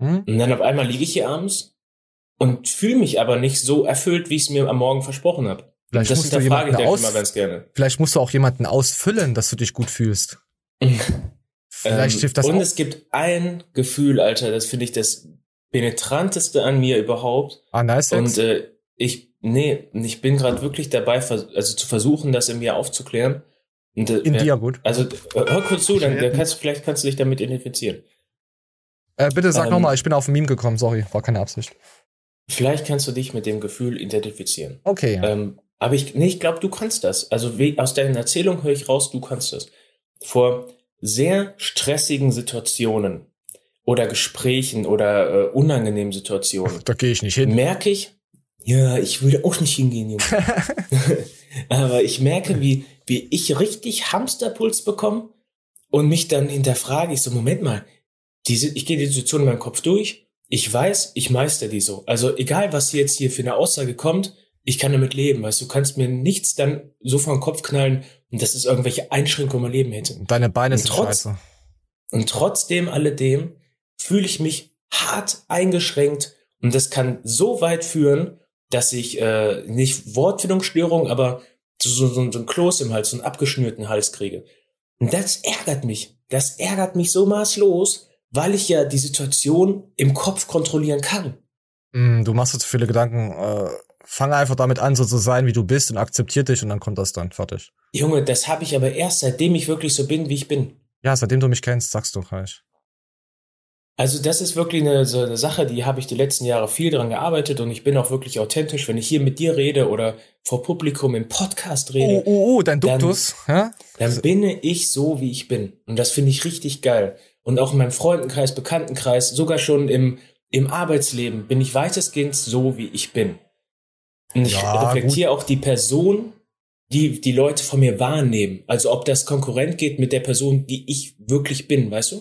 Hm? Und dann auf einmal liege ich hier abends und fühle mich aber nicht so erfüllt, wie ich es mir am Morgen versprochen habe. Vielleicht das musst du jemanden aus, immer ganz gerne. Vielleicht musst du auch jemanden ausfüllen, dass du dich gut fühlst. Vielleicht ähm, hilft das Und auch. es gibt ein Gefühl, Alter, das finde ich das penetranteste an mir überhaupt. Ah, nice. Und äh, ich, nee, ich bin gerade wirklich dabei, also zu versuchen, das in mir aufzuklären. Und, äh, in dir, gut. Also hör kurz zu, dann, dann kannst du, vielleicht kannst du dich damit identifizieren. Äh, bitte sag ähm, nochmal, ich bin auf ein Meme gekommen, sorry, war keine Absicht. Vielleicht kannst du dich mit dem Gefühl identifizieren. Okay. Ähm, aber ich, nee, ich glaube, du kannst das. Also aus deiner Erzählung höre ich raus, du kannst das. Vor sehr stressigen Situationen oder Gesprächen oder äh, unangenehmen Situationen. Da gehe ich nicht hin. Merke ich, ja, ich will auch nicht hingehen, Junge. Aber ich merke, wie, wie ich richtig Hamsterpuls bekomme und mich dann hinterfrage, ich so, Moment mal, diese, ich gehe die Situation in meinem Kopf durch, ich weiß, ich meister die so. Also egal, was jetzt hier für eine Aussage kommt, ich kann damit leben, weißt du, kannst mir nichts dann so vor den Kopf knallen und das ist irgendwelche Einschränkungen im Leben hätte. Deine Beine sind trotz, scheiße. Und trotzdem alledem fühle ich mich hart eingeschränkt und das kann so weit führen, dass ich äh, nicht Wortfindungsstörung, aber so, so, so ein Kloß im Hals, so einen abgeschnürten Hals kriege. Und das ärgert mich. Das ärgert mich so maßlos, weil ich ja die Situation im Kopf kontrollieren kann. Mm, du machst dir zu viele Gedanken. Äh fang einfach damit an, so zu sein, wie du bist und akzeptier dich und dann kommt das dann fertig. Junge, das habe ich aber erst seitdem ich wirklich so bin, wie ich bin. Ja, seitdem du mich kennst, sagst du reich. Also das ist wirklich eine, so eine Sache, die habe ich die letzten Jahre viel dran gearbeitet und ich bin auch wirklich authentisch, wenn ich hier mit dir rede oder vor Publikum im Podcast rede. Oh, oh, oh, dein Duktus, dann? Dann bin ich so, wie ich bin. Und das finde ich richtig geil. Und auch in meinem Freundenkreis, Bekanntenkreis, sogar schon im, im Arbeitsleben bin ich weitestgehend so, wie ich bin. Und ich ja, reflektiere gut. auch die Person, die die Leute von mir wahrnehmen. Also ob das Konkurrent geht mit der Person, die ich wirklich bin, weißt du?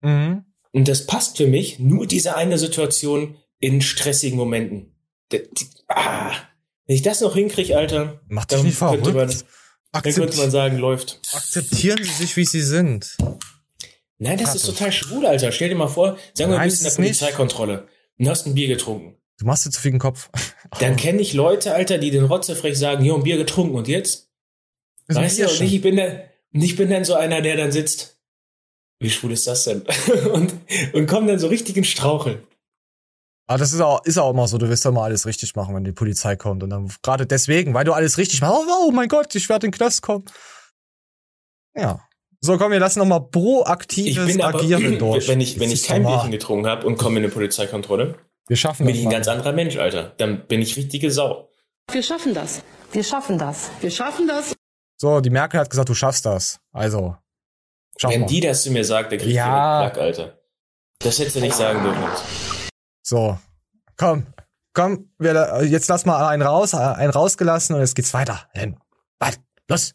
Mhm. Und das passt für mich, nur diese eine Situation in stressigen Momenten. Ah, wenn ich das noch hinkriege, Alter, Mach dich nicht verrückt. Man, dann könnte man sagen, läuft. Akzeptieren Sie sich, wie Sie sind. Nein, das Karte. ist total schwul, Alter. Stell dir mal vor, sagen wir, du bist in der Polizeikontrolle und hast ein Bier getrunken. Du machst dir zu viel den Kopf. Dann kenne ich Leute, Alter, die den Rotzefrech sagen, jo, ein Bier getrunken und jetzt? Das weißt du, und ich bin, der, ich bin dann so einer, der dann sitzt. Wie schwul ist das denn? und, und komm dann so richtig in Straucheln. Aber das ist auch, ist auch immer so, du wirst ja mal alles richtig machen, wenn die Polizei kommt. Und dann gerade deswegen, weil du alles richtig machst, oh, oh mein Gott, ich werde in den Knast kommen. Ja. So, komm, wir lassen nochmal proaktives Agieren aber, durch. Wenn ich, wenn ich kein Bierchen getrunken habe und komme in eine Polizeikontrolle, wir schaffen das. Bin ich ein ganz anderer Mensch, Alter. Dann bin ich richtige Sau. Wir schaffen das. Wir schaffen das. Wir schaffen das. So, die Merkel hat gesagt, du schaffst das. Also. Wenn mal. die das zu mir sagt, dann krieg ich ja. Plack, Alter. Das hättest du nicht sagen dürfen. So. Komm. Komm, wir, jetzt lass mal einen raus, einen rausgelassen und jetzt geht's weiter. Warte, los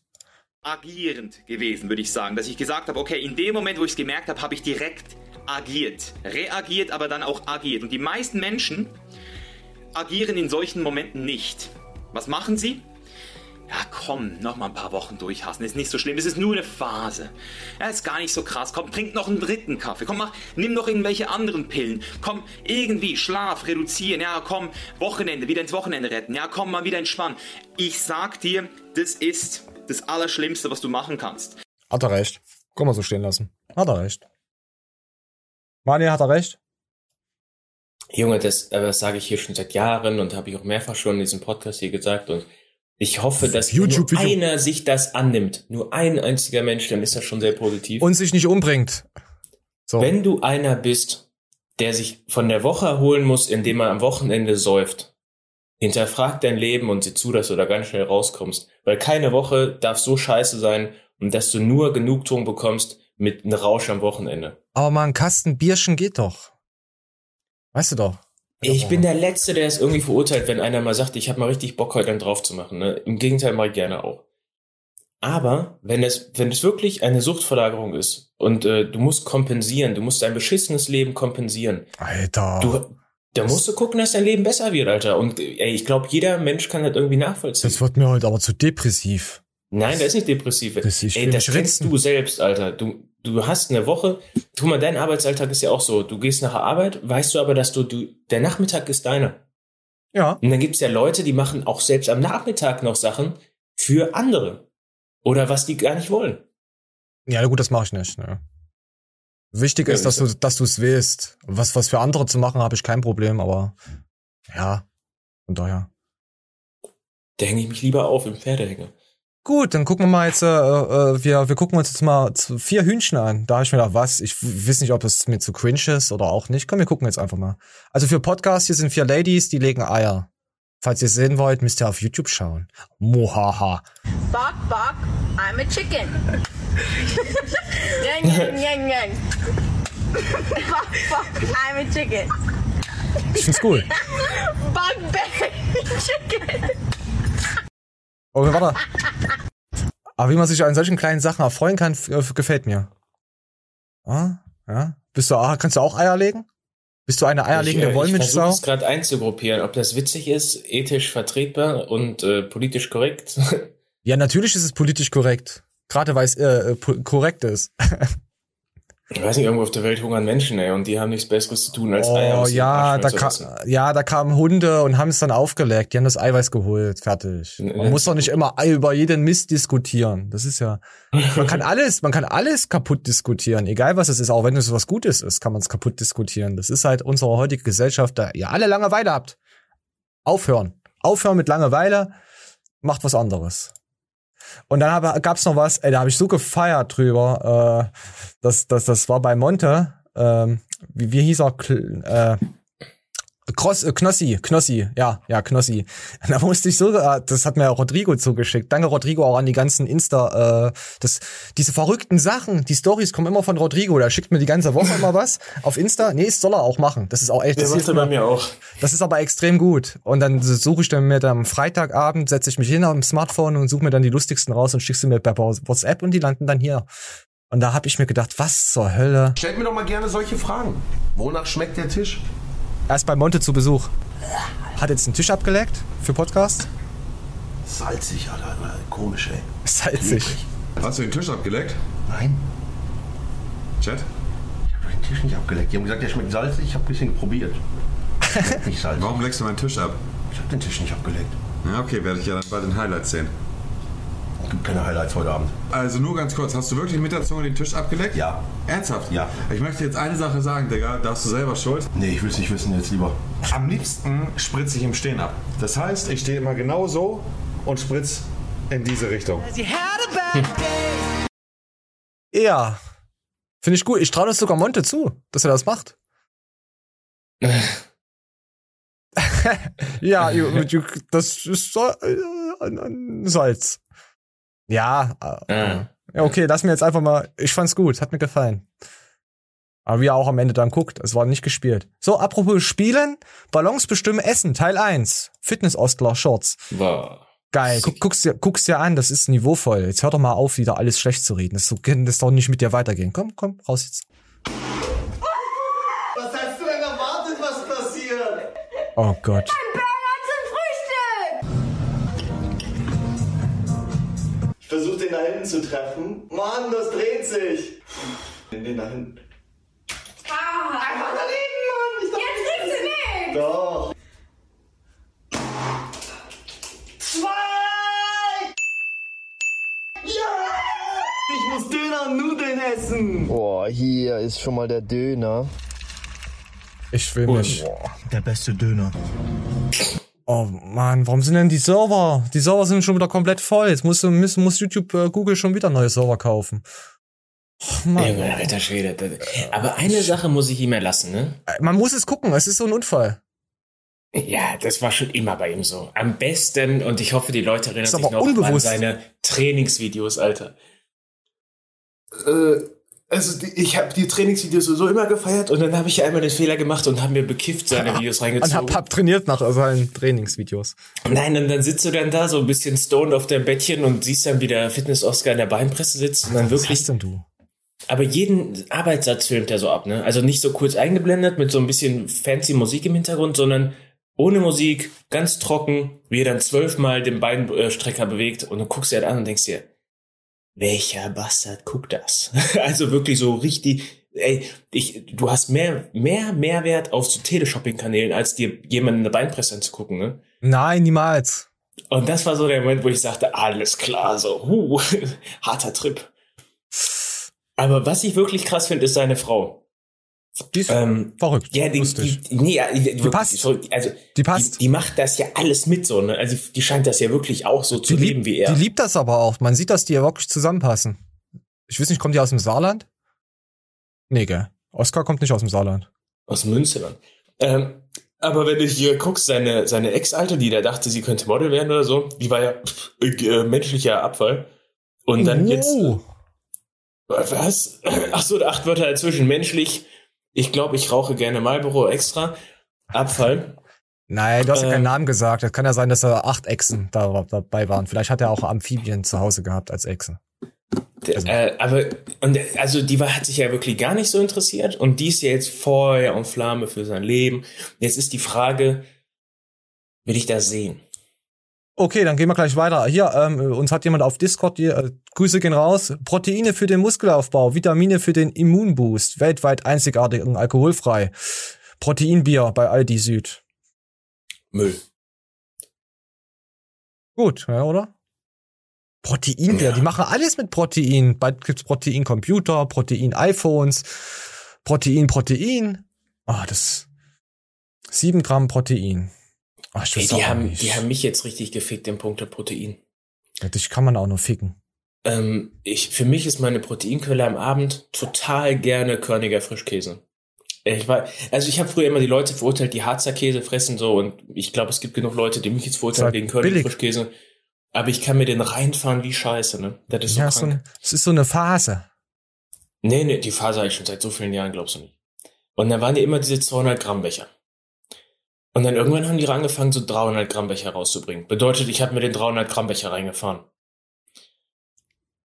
agierend gewesen, würde ich sagen. Dass ich gesagt habe, okay, in dem Moment, wo ich es gemerkt habe, habe ich direkt agiert. Reagiert, aber dann auch agiert. Und die meisten Menschen agieren in solchen Momenten nicht. Was machen sie? Ja, komm, noch mal ein paar Wochen durchhassen. Ist nicht so schlimm. Es ist nur eine Phase. Ja, ist gar nicht so krass. Komm, trink noch einen dritten Kaffee. Komm, mach, nimm noch irgendwelche anderen Pillen. Komm, irgendwie Schlaf reduzieren. Ja, komm, Wochenende, wieder ins Wochenende retten. Ja, komm, mal wieder entspannen. Ich sag dir, das ist das Allerschlimmste, was du machen kannst. Hat er recht. Komm mal so stehen lassen. Hat er recht. Mani, hat er recht? Junge, das, das sage ich hier schon seit Jahren und habe ich auch mehrfach schon in diesem Podcast hier gesagt und ich hoffe, dass YouTube nur einer sich das annimmt. Nur ein einziger Mensch, dann ist das schon sehr positiv. Und sich nicht umbringt. So. Wenn du einer bist, der sich von der Woche erholen muss, indem er am Wochenende säuft, hinterfrag dein Leben und sieh zu, dass du da ganz schnell rauskommst. Weil keine Woche darf so scheiße sein und dass du nur Genugtuung bekommst mit einem Rausch am Wochenende. Aber mal ein Kasten Bierchen geht doch. Weißt du doch. Ich bin der Letzte, der es irgendwie verurteilt, wenn einer mal sagt, ich habe mal richtig Bock, heute einen drauf zu machen. Ne? Im Gegenteil mache ich gerne auch. Aber wenn es, wenn es wirklich eine Suchtverlagerung ist und äh, du musst kompensieren, du musst dein beschissenes Leben kompensieren. Alter. Du, da musst du gucken, dass dein Leben besser wird, Alter. Und ey, ich glaube, jeder Mensch kann das irgendwie nachvollziehen. Das wird mir heute aber zu depressiv. Nein, das ist nicht depressiv. Das- ich Ey, das kennst du selbst, Alter. Du, du hast eine Woche. Guck mal, dein Arbeitsalltag ist ja auch so. Du gehst nach der Arbeit, weißt du aber, dass du, du der Nachmittag ist deiner. Ja. Und dann gibt's ja Leute, die machen auch selbst am Nachmittag noch Sachen für andere. Oder was die gar nicht wollen. Ja, gut, das mache ich nicht. Ne. Wichtig Ja, ist, dass du, dass du es willst. Was, was für andere zu machen, habe ich kein Problem, aber ja, von daher. Da hänge ich mich lieber auf im Pferdehänger. Gut, dann gucken wir mal jetzt, äh, äh, wir, wir gucken uns jetzt mal vier Hühnchen an. Da habe ich mir gedacht, was? Ich weiß nicht, ob es mir zu cringe ist oder auch nicht. Komm, wir gucken jetzt einfach mal. Also für Podcast, hier sind vier Ladies, die legen Eier. Falls ihr es sehen wollt, müsst ihr auf YouTube schauen. Mohaha. Bark, bark, I'm a chicken. yang, yang, yang, yang. Bark, bark, I'm a chicken. Ich find's cool. Bark, back, chicken. Okay, warte. Aber wie man sich an solchen kleinen Sachen erfreuen kann, äh, gefällt mir. Ah, ja. Bist du, ah, kannst du auch Eier legen? Bist du eine eierlegende ich, äh, ich Wollmilchsau? versuche es gerade einzugruppieren, ob das witzig ist, ethisch vertretbar und äh, politisch korrekt. Ja, natürlich ist es politisch korrekt. Gerade weil es äh, äh, korrekt ist. Ich weiß nicht, irgendwo auf der Welt hungern Menschen, ey, und die haben nichts Besseres zu tun, als Eier Oh aus ihrem ja, da ka ja, da kamen Hunde und haben es dann aufgeleckt. Die haben das Eiweiß geholt. Fertig. Man ne. muss doch nicht immer über jeden Mist diskutieren. Das ist ja. Man kann alles, man kann alles kaputt diskutieren, egal was es ist. Auch wenn es was Gutes ist, kann man es kaputt diskutieren. Das ist halt unsere heutige Gesellschaft, da ihr alle Langeweile habt. Aufhören. Aufhören mit Langeweile. Macht was anderes. Und dann hab, gab's noch was, ey, da habe ich so gefeiert drüber. Äh, das, das, das war bei Monte. Ähm, wie, wie hieß er? Äh, Cross, äh, Knossi, Knossi, ja, ja, Knossi. Da musste ich so, äh, das hat mir Rodrigo zugeschickt. Danke Rodrigo auch an die ganzen Insta, äh, das, diese verrückten Sachen, die Stories kommen immer von Rodrigo. Der schickt mir die ganze Woche immer was auf Insta. Nee, das soll er auch machen. Das ist auch echt. Das, er bei mir auch. das ist aber extrem gut. Und dann suche ich dann mir dann am Freitagabend, setze ich mich hin auf dem Smartphone und suche mir dann die lustigsten raus und schicke sie mir per WhatsApp und die landen dann hier. Und da habe ich mir gedacht, was zur Hölle? Stellt mir doch mal gerne solche Fragen. Wonach schmeckt der Tisch? Er ist bei Monte zu Besuch. Hat jetzt einen Tisch abgeleckt für Podcast? Salzig, Alter. Komisch, ey. Salzig. Hast du den Tisch abgeleckt? Nein. Chat? Ich habe den Tisch nicht abgeleckt. Die haben gesagt, der schmeckt salzig. Ich habe ein bisschen probiert. Nicht salzig. Warum leckst du meinen Tisch ab? Ich habe den Tisch nicht abgeleckt. Ja, okay, werde ich ja dann bei den Highlights sehen. Es gibt keine Highlights heute Abend. Also nur ganz kurz, hast du wirklich mit der Zunge den Tisch abgeleckt? Ja. Ernsthaft? Ja. Ich möchte jetzt eine Sache sagen, Digga, da hast du selber Schuld. Nee, ich will es nicht wissen jetzt lieber. Am liebsten spritze ich im Stehen ab. Das heißt, ich stehe immer genau so und spritz in diese Richtung. Ja. Finde ich gut. Ich traue das sogar Monte zu, dass er das macht. ja, you- you- das ist so, äh, Salz. Ja, äh, ja, okay, lass mir jetzt einfach mal. Ich fand's gut, hat mir gefallen. Aber wie er auch am Ende dann guckt, es war nicht gespielt. So, apropos Spielen, Ballons bestimmen Essen, Teil 1. Fitness-Ostler Shorts. Wow. Geil, guck, guck's, dir, guck's dir an, das ist niveauvoll. Jetzt hör doch mal auf, wieder alles schlecht zu reden. Das, so kann das doch nicht mit dir weitergehen. Komm, komm, raus jetzt. Was hast du denn erwartet, was passiert? Oh Gott. Ich versuche den da hinten zu treffen. Mann, das dreht sich. Nimm den da hinten. Einfach daneben, Mann. Ich Jetzt kriegst du nicht. Doch. Zwei. Ja! Ich muss Döner und Nudeln essen. Boah, hier ist schon mal der Döner. Ich will nicht. Der beste Döner. Oh Mann, warum sind denn die Server? Die Server sind schon wieder komplett voll. Jetzt muss, muss, muss YouTube, äh, Google schon wieder neue Server kaufen. Oh, Mann. Junge, alter Schwede. Aber eine Sache muss ich ihm erlassen, ne? Man muss es gucken, es ist so ein Unfall. Ja, das war schon immer bei ihm so. Am besten, und ich hoffe, die Leute erinnern sich noch an unbewusst. seine Trainingsvideos, Alter. Äh, also die, ich habe die Trainingsvideos so immer gefeiert und dann habe ich einmal den Fehler gemacht und habe mir bekifft seine Videos Und reingezogen. hab, hab trainiert nach seinen Trainingsvideos. Nein, und dann sitzt du dann da so ein bisschen stoned auf deinem Bettchen und siehst dann, wie der Fitness-Oscar in der Beinpresse sitzt und dann Was wirklich. heißt denn du? Aber jeden Arbeitssatz filmt er so ab, ne? Also nicht so kurz eingeblendet mit so ein bisschen fancy Musik im Hintergrund, sondern ohne Musik, ganz trocken, wie er dann zwölfmal den Beinstrecker bewegt und du guckst dir halt an und denkst dir, welcher Bastard guckt das? also wirklich so richtig, ey, ich, du hast mehr, mehr Mehrwert auf so Teleshopping-Kanälen, als dir jemanden eine Beinpresse anzugucken, ne? Nein, niemals. Und das war so der Moment, wo ich sagte, alles klar, so, huh, harter Trip. Aber was ich wirklich krass finde, ist seine Frau. Die ist ähm, verrückt. Ja, die, lustig. die, nee, die, die passt. So, also, Die passt. Die, die macht das ja alles mit so, ne? Also die scheint das ja wirklich auch so zu Die leben wie er. die liebt das aber auch. Man sieht, dass die ja wirklich zusammenpassen. Ich weiß nicht, kommt die aus dem Saarland? Nee, gell. Oskar kommt nicht aus dem Saarland. Aus Münsterland. Ähm, aber wenn du hier guckst, seine, seine Ex-Alte, die da dachte, sie könnte Model werden oder so, die war ja pff, äh, menschlicher Abfall. Und dann jetzt. Oh. Was? Ach so, acht Wörter dazwischen. Menschlich. Ich glaube, ich rauche gerne Marlboro extra. Abfall. Nein, du hast ja keinen Ähm. Namen gesagt. Das kann ja sein, dass da acht Echsen da, dabei waren. Vielleicht hat er auch Amphibien zu Hause gehabt als Echse. Also Äh, aber, und, also die war, hat sich ja wirklich gar nicht so interessiert und die ist ja jetzt Feuer und Flamme für sein Leben. Jetzt ist die Frage, will ich das sehen? Okay, dann gehen wir gleich weiter. Hier, ähm, uns hat jemand auf Discord, die, äh, Grüße gehen raus. Proteine für den Muskelaufbau, Vitamine für den Immunboost, weltweit einzigartig und alkoholfrei. Proteinbier bei Aldi Süd. Müll. Gut, ja, oder? Proteinbier, die machen alles mit Protein. Bald gibt's Protein-Computer, Protein-iPhones, Protein, Protein. Ah, das sieben Gramm Protein. Ich Ey, die, haben, nicht. die haben mich jetzt richtig gefickt im Punkt der Protein. Ja, Dich kann man auch nur ficken. Ähm, ich, für mich ist meine Proteinquelle am Abend total gerne körniger Frischkäse. Ich war, also ich habe früher immer die Leute verurteilt, die Harzer Käse fressen so und ich glaube, es gibt genug Leute, die mich jetzt verurteilen wegen körniger. Frischkäse. Aber ich kann mir den reinfahren wie Scheiße, ne? Das ist so Ja, krank. so ein, es ist so eine Phase. Nee, nee, die Phase habe ich schon seit so vielen Jahren, glaubst du nicht. Und dann waren die immer diese 200 Gramm Becher. Und dann irgendwann haben die angefangen, so 300 Gramm Becher rauszubringen. Bedeutet, ich habe mir den 300 Gramm Becher reingefahren.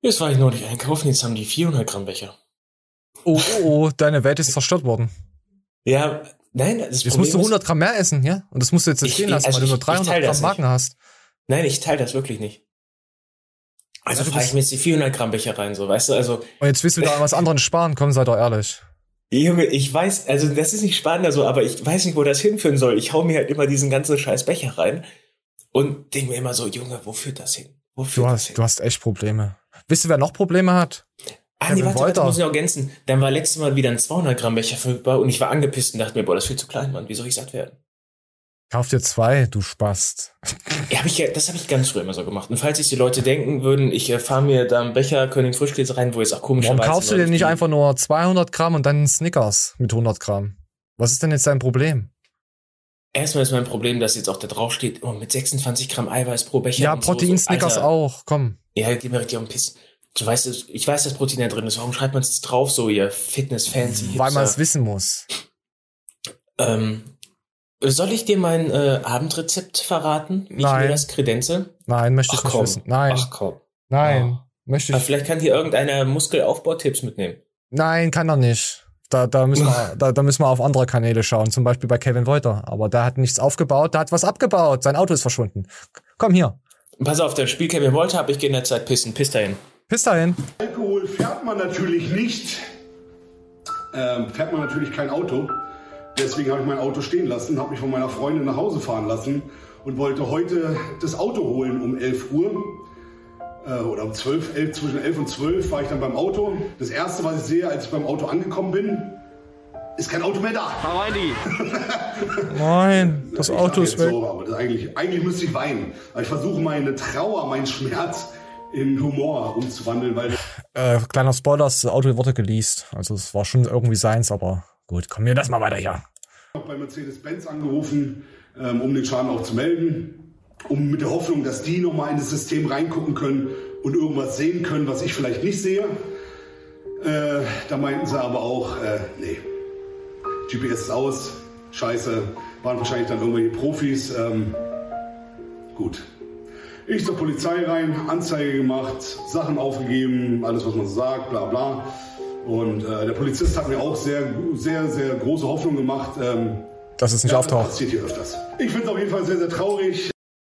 Jetzt war ich neulich einkaufen, jetzt haben die 400 Gramm Becher. Oh, oh, oh, deine Welt ist zerstört worden. Ja, nein, das Jetzt Problem musst du ist- 100 Gramm mehr essen, ja? Und das musst du jetzt Ich- stehen lassen, also weil du nur ich- ich teile 300 das Gramm Magen nicht. hast. Nein, ich teile das wirklich nicht. Also Ja, du fahre ich mir jetzt die 400 Gramm Becher rein, so, weißt du, also, Und jetzt willst du an was anderes sparen, komm, sei doch ehrlich. Junge, ich weiß, also das ist nicht spannender so, aber ich weiß nicht, wo das hinführen soll. Ich hau mir halt immer diesen ganzen scheiß Becher rein und denke mir immer so, Junge, wo führt das hin? Wo führt Du das hast, hin? du hast echt Probleme. Wisst ihr, wer noch Probleme hat? Ah, nee, warte, warte, muss ich noch ergänzen. Dann war letztes Mal wieder ein 200 Gramm Becher verfügbar und ich war angepisst und dachte mir, boah, das ist viel zu klein, Mann. Wie soll ich satt werden? Kauf dir zwei, du Spast. Ja, hab ich, das habe ich ganz früher immer so gemacht. Und falls sich die Leute denken würden, ich äh, fahre mir da einen Becher König Frischkäse rein, wo jetzt auch komische Warum kaufst du dir nicht einfach nur 200 Gramm und dann einen Snickers mit 100 Gramm? Was ist denn jetzt dein Problem? Erstmal ist mein Problem, dass jetzt auch da drauf steht, oh, mit 26 Gramm Eiweiß pro Becher. Ja, und so, so. Protein-Snickers auch, komm. Ja, geht mir richtig auf den Piss. Du weißt, es- ich weiß, dass Protein da drin ist. Warum schreibt man es drauf so, ihr Fitness-Fancy? Weil man es wissen muss. Ähm, soll ich dir mein äh, Abendrezept verraten? Wie ich Nein. mir das kredenze? Nein, möchte ich Ach nicht komm. wissen. Nein. Ach komm. Nein. Möchte Aber ich. vielleicht kann dir irgendeiner Muskelaufbautipps mitnehmen. Nein, kann er nicht. Da, da, müssen wir, da, da müssen wir auf andere Kanäle schauen, zum Beispiel bei Kevin Wolter. Aber der hat nichts aufgebaut, der hat was abgebaut. Sein Auto ist verschwunden. Komm hier. Pass auf, der Spiel Kevin Wolter habe ich gehe in der Zeit pissen. Piss dahin. Bis dahin. Alkohol fährt man natürlich nicht. Ähm, fährt man natürlich kein Auto. Deswegen habe ich mein Auto stehen lassen, habe mich von meiner Freundin nach Hause fahren lassen und wollte heute das Auto holen um 11 Uhr. Äh, oder um 12, 11, zwischen 11 und 12 war ich dann beim Auto. Das erste, was ich sehe, als ich beim Auto angekommen bin, ist kein Auto mehr da. Nein, das Ich Auto ist weg. So, aber das eigentlich, eigentlich müsste ich weinen. Aber ich versuche meine Trauer, meinen Schmerz in Humor umzuwandeln, weil Äh, kleiner Spoiler, das Auto wurde geleast. Also es war schon irgendwie seins, aber gut, komm mir das mal weiter hier. noch bei Mercedes-Benz angerufen, ähm, um den Schaden auch zu melden, um mit der Hoffnung, dass die nochmal in das System reingucken können und irgendwas sehen können, was ich vielleicht nicht sehe. Äh, da meinten sie aber auch, äh, nee, GPS ist aus, scheiße, waren wahrscheinlich dann irgendwelche Profis. Ähm, gut. Ich zur Polizei rein, Anzeige gemacht, Sachen aufgegeben, alles was man so sagt, bla bla. Und äh, der Polizist hat mir auch sehr, sehr, sehr große Hoffnung gemacht. Ähm, Dass es nicht ja, auftaucht. Das passiert hier öfters. Ich finde es auf jeden Fall sehr, sehr traurig.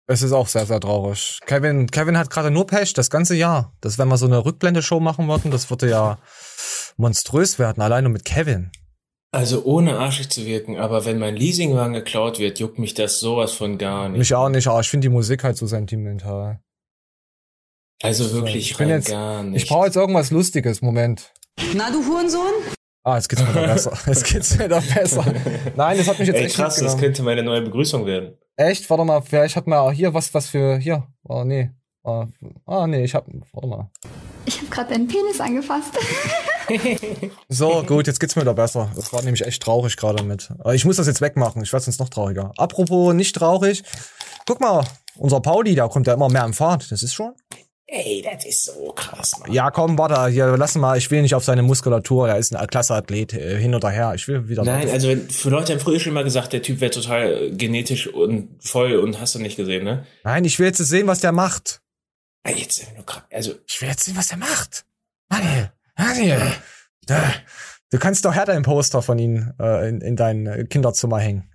Es ist auch sehr, sehr traurig. Kevin, Kevin hat gerade nur Pech, das ganze Jahr. Das, wenn wir so eine Rückblende-Show machen würden, das würde ja monströs werden, alleine mit Kevin. Also ohne arschig zu wirken, aber wenn mein Leasingwagen geklaut wird, juckt mich das sowas von gar nicht. Mich auch nicht, aber ich finde die Musik halt so sentimental. Also So, wirklich ich bin jetzt, gar ich nicht. brauche jetzt irgendwas Lustiges, Moment. Na, du Hurensohn? Ah, jetzt geht's mir wieder besser. Jetzt geht's mir wieder besser. Nein, das hat mich jetzt Ey, echt krass, das könnte meine neue Begrüßung werden. Echt? Warte mal, vielleicht hat man auch hier was, was für, hier. Oh, nee. Ah, ah nee, ich hab, warte mal. Ich habe gerade deinen Penis angefasst. So, gut, jetzt geht's mir wieder besser. Das war nämlich echt traurig gerade mit. Aber ich muss das jetzt wegmachen, ich werde sonst noch trauriger. Apropos nicht traurig. Guck mal, unser Pauli, der kommt ja immer mehr im Fahrt. Das ist schon. Ey, das ist so krass, Mann. Ja, komm, warte, hier, lass mal, ich will nicht auf seine Muskulatur, er ist ein klasse Athlet, äh, hin oder her. Ich will wieder. Nein, also wenn, für Leute haben früher schon mal gesagt, der Typ wäre total genetisch und voll und hast du nicht gesehen, ne? Nein, ich will jetzt sehen, was der macht. Ey, jetzt sind wir nur krass. Also, Ich will jetzt sehen, was er macht. Daniel, Daniel. Da, du kannst doch härter ein Poster von ihm äh, in, in dein Kinderzimmer hängen.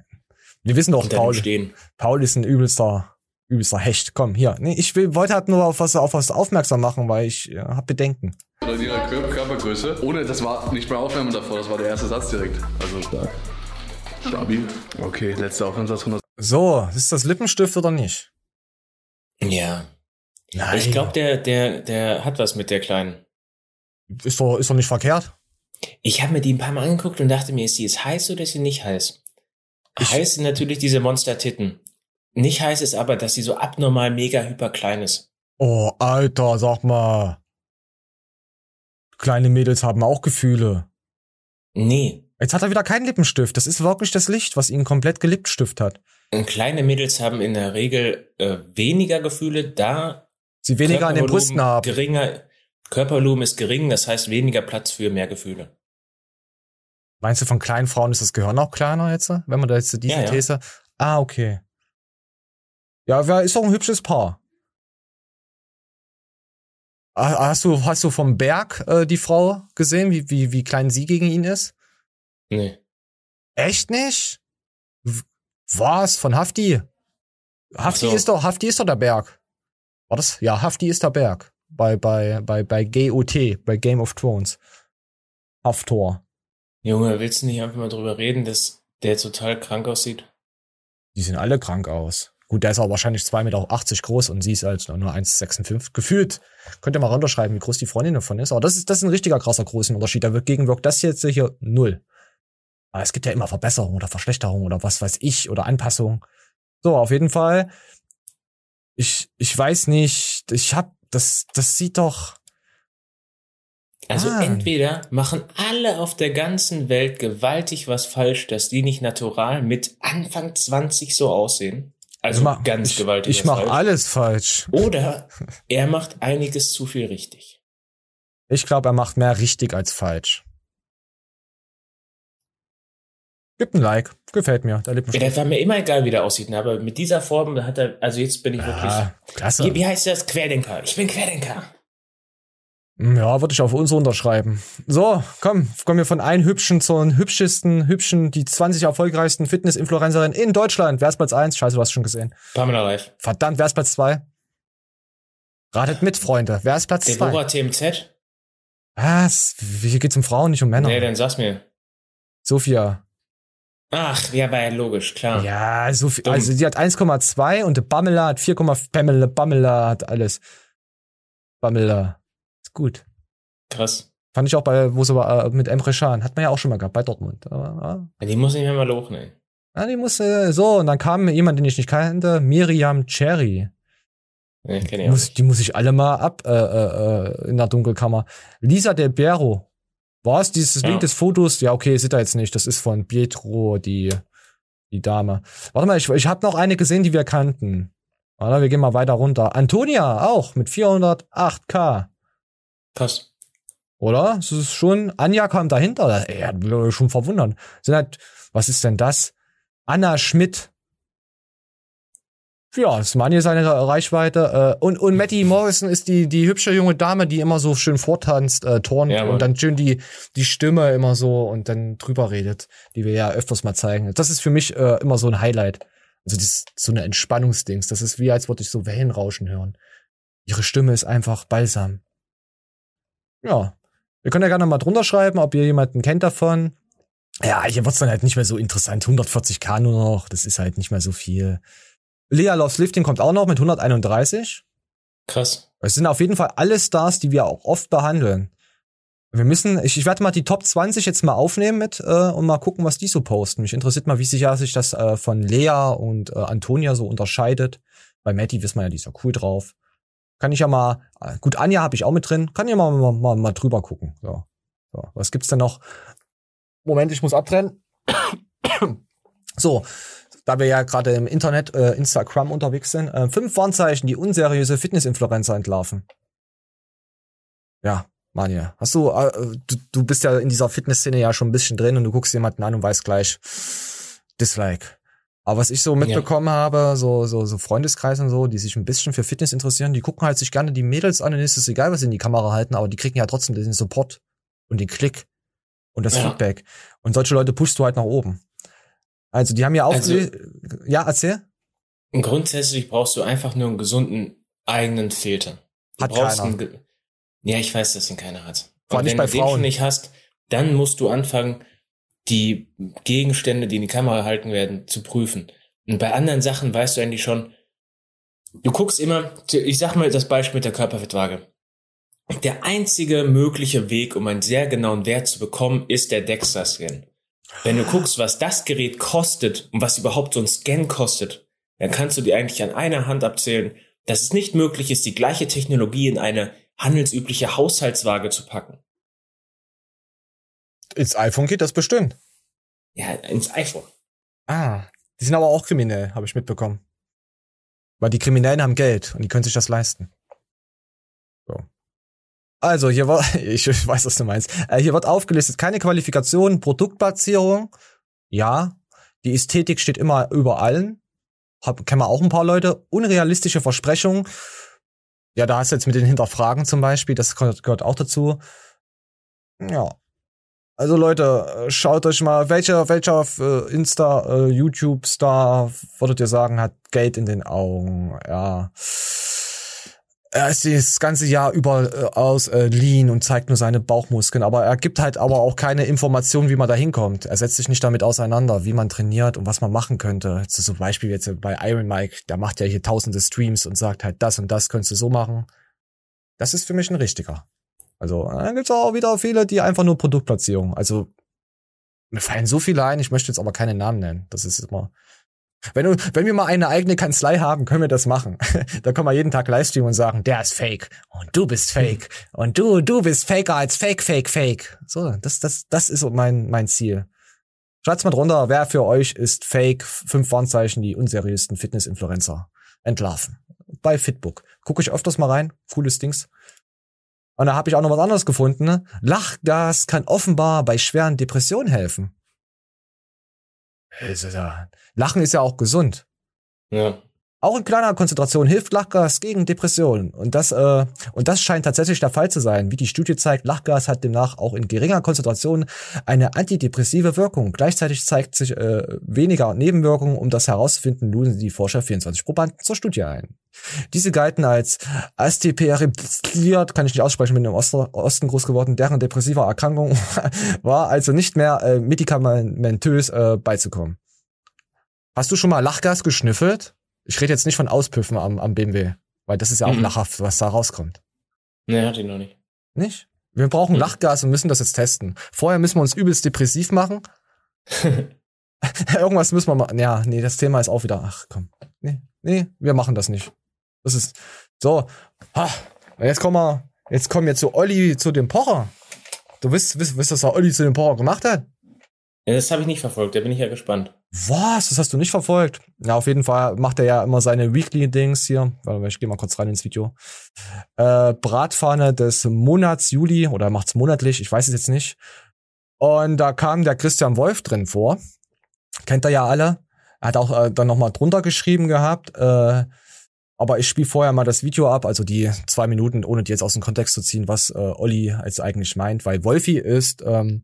Wir wissen doch, Paul. Stehen. Paul ist ein übelster, übelster Hecht. Komm, hier. Nee, ich will, wollte halt nur auf was, auf was aufmerksam machen, weil ich äh, hab Bedenken. Oder in ihrer Kör- Körpergröße. Ohne, das war nicht mal Aufwärmen davor, das war der erste Satz direkt. Also stark. Stabil. Okay, letzter Aufwärmsatz 100. So, ist das Lippenstift oder nicht? ja. Nein. Ich glaube, der, der, der hat was mit der Kleinen. Ist doch, ist doch nicht verkehrt. Ich habe mir die ein paar Mal angeguckt und dachte mir, ist sie jetzt heiß oder ist sie nicht heiß? heiß sind natürlich diese Monster-Titten. Nicht heiß ist aber, dass sie so abnormal mega hyper klein ist. Oh, Alter, sag mal. Kleine Mädels haben auch Gefühle. Nee. Jetzt hat er wieder keinen Lippenstift. Das ist wirklich das Licht, was ihn komplett gelippt hat. Und kleine Mädels haben in der Regel äh, weniger Gefühle, da Sie weniger an den Brüsten haben. Geringer, Körpervolumen ist gering, das heißt weniger Platz für mehr Gefühle. Meinst du, von kleinen Frauen ist das Gehirn auch kleiner jetzt, wenn man da jetzt diese Ja, ja. These? Ah, okay. Ja, ist doch ein hübsches Paar. Ah, Hast du, hast du vom Berg äh, die Frau gesehen, wie, wie, wie klein sie gegen ihn ist? Nee. Echt nicht? Was? Von Hafti? Hafti so. ist doch, Hafti ist doch der Berg. War das? Ja, Hafti ist der Berg. Bei, bei, bei, bei GOT, bei Game of Thrones. Haftor. Junge, willst du nicht einfach mal drüber reden, dass der total krank aussieht? Die sehen alle krank aus. Gut, der ist aber wahrscheinlich 2,80 Meter groß und sie ist halt nur 1,56. Gefühlt. Könnt ihr mal runterschreiben, wie groß die Freundin davon ist. Aber das ist, das ist ein richtiger krasser Größenunterschied. Da wird gegenwirkt das jetzt hier null. Aber es gibt ja immer Verbesserungen oder Verschlechterungen oder was weiß ich oder Anpassungen. So, auf jeden Fall. Ich, ich weiß nicht. Ich hab, das, das sieht doch. Also Ah. entweder machen alle auf der ganzen Welt gewaltig was falsch, dass die nicht natural mit Anfang 20 so aussehen. Also Ich mach- ganz gewaltig. Ich was mach falsch. alles falsch. Oder er macht einiges zu viel richtig. Ich glaube, er macht mehr richtig als falsch. Gibt ein Like. Gefällt mir. Der Ja, Lippenstift. das war mir immer egal, wie der aussieht, ne? aber mit dieser Form da hat er, also jetzt bin ich wirklich. Ja, klasse. Wie, wie heißt das? Querdenker. Ich bin Querdenker. Ja, würde ich auf uns unterschreiben. So, komm, kommen wir von einem hübschen zur hübschesten, hübschen, die 20 erfolgreichsten Fitness-Influencerinnen in Deutschland. Wer ist Platz 1? Scheiße, du hast schon gesehen. Pamela Reif. Verdammt, wer ist Platz 2? Ratet mit, Freunde. Wer ist Platz 2? Deborah TMZ? Was? Hier geht's um Frauen, nicht um Männer. Nee, dann sag's mir. Sophia. Ach, ja, war ja logisch, klar. Ja, Sophie, also die hat 1,2 und Pamela hat 4, Pamela, Pamela hat alles. Pamela. Ist gut. Krass. Fand ich auch bei, wo sie äh, mit Emre Can, hat man ja auch schon mal gehabt, bei Dortmund. Aber, Ja, die muss ich mir mal lochen, ey. ja. ja, die musste, so, und dann kam jemand, den ich nicht kannte, Miriam Cherry. Ich Die muss, die muss ich alle mal ab äh, äh, äh, in der Dunkelkammer. Lisa Del Piero. Was? Dieses Ja. Link des Fotos? Ja, okay, sieht er jetzt nicht. Das ist von Pietro, die, die Dame. Warte mal, ich, ich habe noch eine gesehen, die wir kannten. Warte, wir gehen mal weiter runter. Antonia auch mit 408k. Krass. Oder? Das ist schon, Anja kam dahinter. Ey, hat mich schon verwundert. Sind halt, was ist denn das? Anna Schmidt. Ja, das Mann hier seine Reichweite. Äh, und, und Matty Morrison ist die, die hübsche junge Dame, die immer so schön vortanzt, äh, turnt Ja, und dann schön die, die Stimme immer so und dann drüber redet, die wir ja öfters mal zeigen. Das ist für mich äh, immer so ein Highlight. Also das ist so eine Entspannungsdings. Das ist wie, als würde ich so Wellenrauschen hören. Ihre Stimme ist einfach balsam. Ja. Ihr könnt ja gerne mal drunter schreiben, ob ihr jemanden kennt davon. Ja, hier wird's dann halt nicht mehr so interessant. 140k nur noch, das ist halt nicht mehr so viel. Lea Loves Lifting kommt auch noch mit 131. Krass. Es sind auf jeden Fall alle Stars, die wir auch oft behandeln. Wir müssen, ich, ich werde mal die Top 20 jetzt mal aufnehmen mit äh, und mal gucken, was die so posten. Mich interessiert mal, wie sicher sich das äh, von Lea und äh, Antonia so unterscheidet. Bei Matty wissen wir ja, die ist ja cool drauf. Kann ich ja mal, gut, Anja habe ich auch mit drin, kann ja mal, mal, mal, mal drüber gucken. So. so. Was gibt's denn noch? Moment, ich muss abtrennen. so, da wir ja gerade im Internet, äh, Instagram unterwegs sind, äh, fünf Warnzeichen, die unseriöse Fitness-Influencer entlarven. Ja, Manja, hast du, äh, du, du bist ja in dieser Fitnessszene ja schon ein bisschen drin und du guckst jemanden an und weißt gleich, Dislike. Aber was ich so mitbekommen habe, so, so, so Freundeskreise und so, die sich ein bisschen für Fitness interessieren, die gucken halt sich gerne die Mädels an und ist es egal, was sie in die Kamera halten, aber die kriegen ja trotzdem den Support und den Klick und das Ja. Feedback. Und solche Leute pushst du halt nach oben. Also die haben ja Also- aufgelöst. ja, erzähl. Grundsätzlich brauchst du einfach nur einen gesunden eigenen Filter. Du Hat brauchst keiner. einen ja, ich weiß, dass den keiner hat. Vor allem nicht wenn bei du den Frauen. schon nicht hast, dann musst du anfangen, die Gegenstände, die in die Kamera gehalten werden, zu prüfen. Und bei anderen Sachen weißt du eigentlich schon, du guckst immer, ich sag mal das Beispiel mit der Körperfettwaage. Der einzige mögliche Weg, um einen sehr genauen Wert zu bekommen, ist der DEXA-Scan. Wenn du guckst, was das Gerät kostet und was überhaupt so ein Scan kostet, dann kannst du dir eigentlich an einer Hand abzählen, dass es nicht möglich ist, die gleiche Technologie in eine handelsübliche Haushaltswaage zu packen. Ins iPhone geht das bestimmt. Ja, ins iPhone. Ah, die sind aber auch kriminell, habe ich mitbekommen. Weil die Kriminellen haben Geld und die können sich das leisten. So. Also, hier war, ich weiß, was du meinst. Äh, hier wird aufgelistet, keine Qualifikation, Produktplatzierung. Ja. Die Ästhetik steht immer über allen. Hab, kennen wir auch ein paar Leute. Unrealistische Versprechungen. Ja, da hast du jetzt mit den Hinterfragen zum Beispiel, das gehört, gehört auch dazu. Ja. Also Leute, äh, schaut euch mal, welcher, welcher äh, Insta, äh, YouTube-Star, würdet ihr sagen, hat Geld in den Augen, ja. Er ist das ganze Jahr über äh, aus äh, lean und zeigt nur seine Bauchmuskeln, aber er gibt halt aber auch keine Informationen, wie man da hinkommt. Er setzt sich nicht damit auseinander, wie man trainiert und was man machen könnte. Jetzt zum Beispiel jetzt bei Iron Mike, der macht ja hier tausende Streams und sagt halt, das und das könntest du so machen. Das ist für mich ein richtiger. Also, dann gibt's auch wieder viele, die einfach nur Produktplatzierung. Also, mir fallen so viele ein, ich möchte jetzt aber keine Namen nennen. Das ist immer. Wenn, du, wenn wir mal eine eigene Kanzlei haben, können wir das machen. da können wir jeden Tag Livestreamen und sagen, der ist fake und du bist fake und du, du bist faker als fake, fake, fake. So, das, das, das ist mein, mein Ziel. Schreibt's mal drunter, wer für euch ist fake, fünf Warnzeichen, die unseriösten Fitness-Influencer entlarven. Bei Fitbook. Guck ich öfters mal rein, cooles Dings. Und da habe ich auch noch was anderes gefunden. Ne? Lachgas kann offenbar bei schweren Depressionen helfen. Lachen ist ja auch gesund. Ja. Auch in kleiner Konzentration hilft Lachgas gegen Depressionen. Und das, äh, und das scheint tatsächlich der Fall zu sein. Wie die Studie zeigt, Lachgas hat demnach auch in geringer Konzentration eine antidepressive Wirkung. Gleichzeitig zeigt sich äh, weniger Nebenwirkungen. Um das herauszufinden, luden die Forscher 24 Probanden zur Studie ein. Diese galten als astiperiptiert, kann ich nicht aussprechen, bin im Osten groß geworden, deren depressiver Erkrankung war also nicht mehr äh, medikamentös äh, beizukommen. Hast du schon mal Lachgas geschnüffelt? Ich rede jetzt nicht von Auspüffen am, am BMW, weil das ist ja auch Mhm. lachhaft, was da rauskommt. Nee, hatte ich noch nicht. Nicht? Wir brauchen Lachgas und müssen das jetzt testen. Vorher müssen wir uns übelst depressiv machen. Irgendwas müssen wir machen. Ja, nee, das Thema ist auch wieder. Ach komm. Nee, nee, wir machen das nicht. Das ist so. Ha, jetzt kommen wir, jetzt kommen wir zu Olli, zu dem Pocher. Du wisst, wisst, wisst, was der Olli zu dem Pocher gemacht hat? Ja, das habe ich nicht verfolgt, da bin ich ja gespannt. Was? Das hast du nicht verfolgt? Ja, auf jeden Fall macht er ja immer seine Weekly-Dings hier. Warte mal, ich gehe mal kurz rein ins Video. Äh, Bratpfanne des Monats Juli oder macht's monatlich, ich weiß es jetzt nicht. Und da kam der Christian Wolf drin vor. Kennt er ja alle. Er hat auch äh, dann nochmal drunter geschrieben gehabt. Äh, aber ich spiele vorher mal das Video ab, also die zwei Minuten, ohne die jetzt aus dem Kontext zu ziehen, was äh, Olli jetzt eigentlich meint, weil Wolfi ist ähm,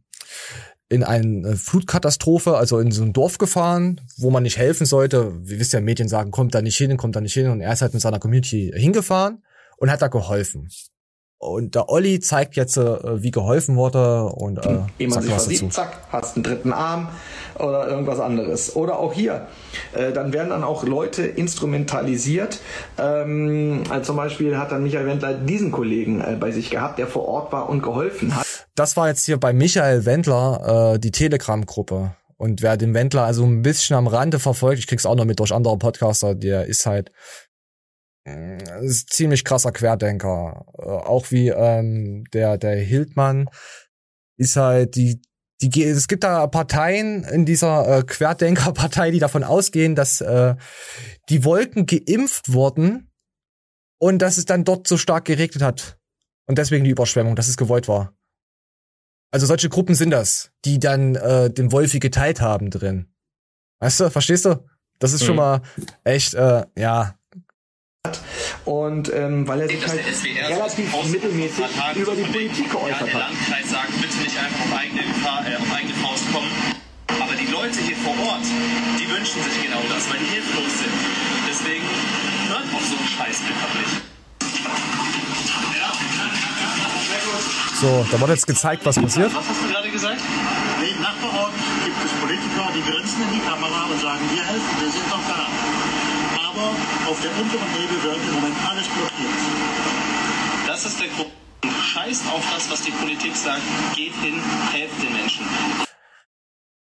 in eine Flutkatastrophe, also in so ein Dorf gefahren, wo man nicht helfen sollte. Wir wissen ja, Medien sagen, kommt da nicht hin, kommt da nicht hin. Und er ist halt mit seiner Community hingefahren und hat da geholfen. Und der Olli zeigt jetzt, äh, wie geholfen wurde und äh, Ehe man sich versieht, dazu. zack, hast einen dritten Arm oder irgendwas anderes. Oder auch hier, äh, dann werden dann auch Leute instrumentalisiert. Ähm, also zum Beispiel hat dann Michael Wendler diesen Kollegen äh, bei sich gehabt, der vor Ort war und geholfen hat. Das war jetzt hier bei Michael Wendler äh, die Telegram-Gruppe. Und wer den Wendler also ein bisschen am Rande verfolgt, ich krieg's auch noch mit durch andere Podcaster, der ist halt ist ziemlich krasser Querdenker. Äh, auch wie ähm, der der Hildmann ist halt die die es gibt da Parteien in dieser äh, Querdenkerpartei, die davon ausgehen, dass äh, die Wolken geimpft wurden und dass es dann dort so stark geregnet hat und deswegen die Überschwemmung, dass es gewollt war. Also solche Gruppen sind das, die dann äh, den Wolfi geteilt haben drin. Weißt du, verstehst du? Das ist schon Mhm. mal echt, äh, ja. Und ähm, weil er sich halt relativ mittelmäßig über die Politik geäußert der hat. Landkreis sagt, bitte nicht einfach auf eigene, Gefahr, äh, auf eigene Faust kommen. Aber die Leute hier vor Ort, die wünschen sich genau das, weil die hilflos sind. Deswegen hört auf so einen Scheiß einfach nicht. So, da wurde jetzt gezeigt, was passiert. Was hast du gerade gesagt? Nee, nach vor Ort gibt es Politiker, die grinsen in die Kamera und sagen, wir helfen, wir sind doch da. Aber auf der unteren Ebene wird im Moment alles blockiert. Das ist der Grund. Scheißt auf das, was die Politik sagt. Geht hin, helft den Menschen.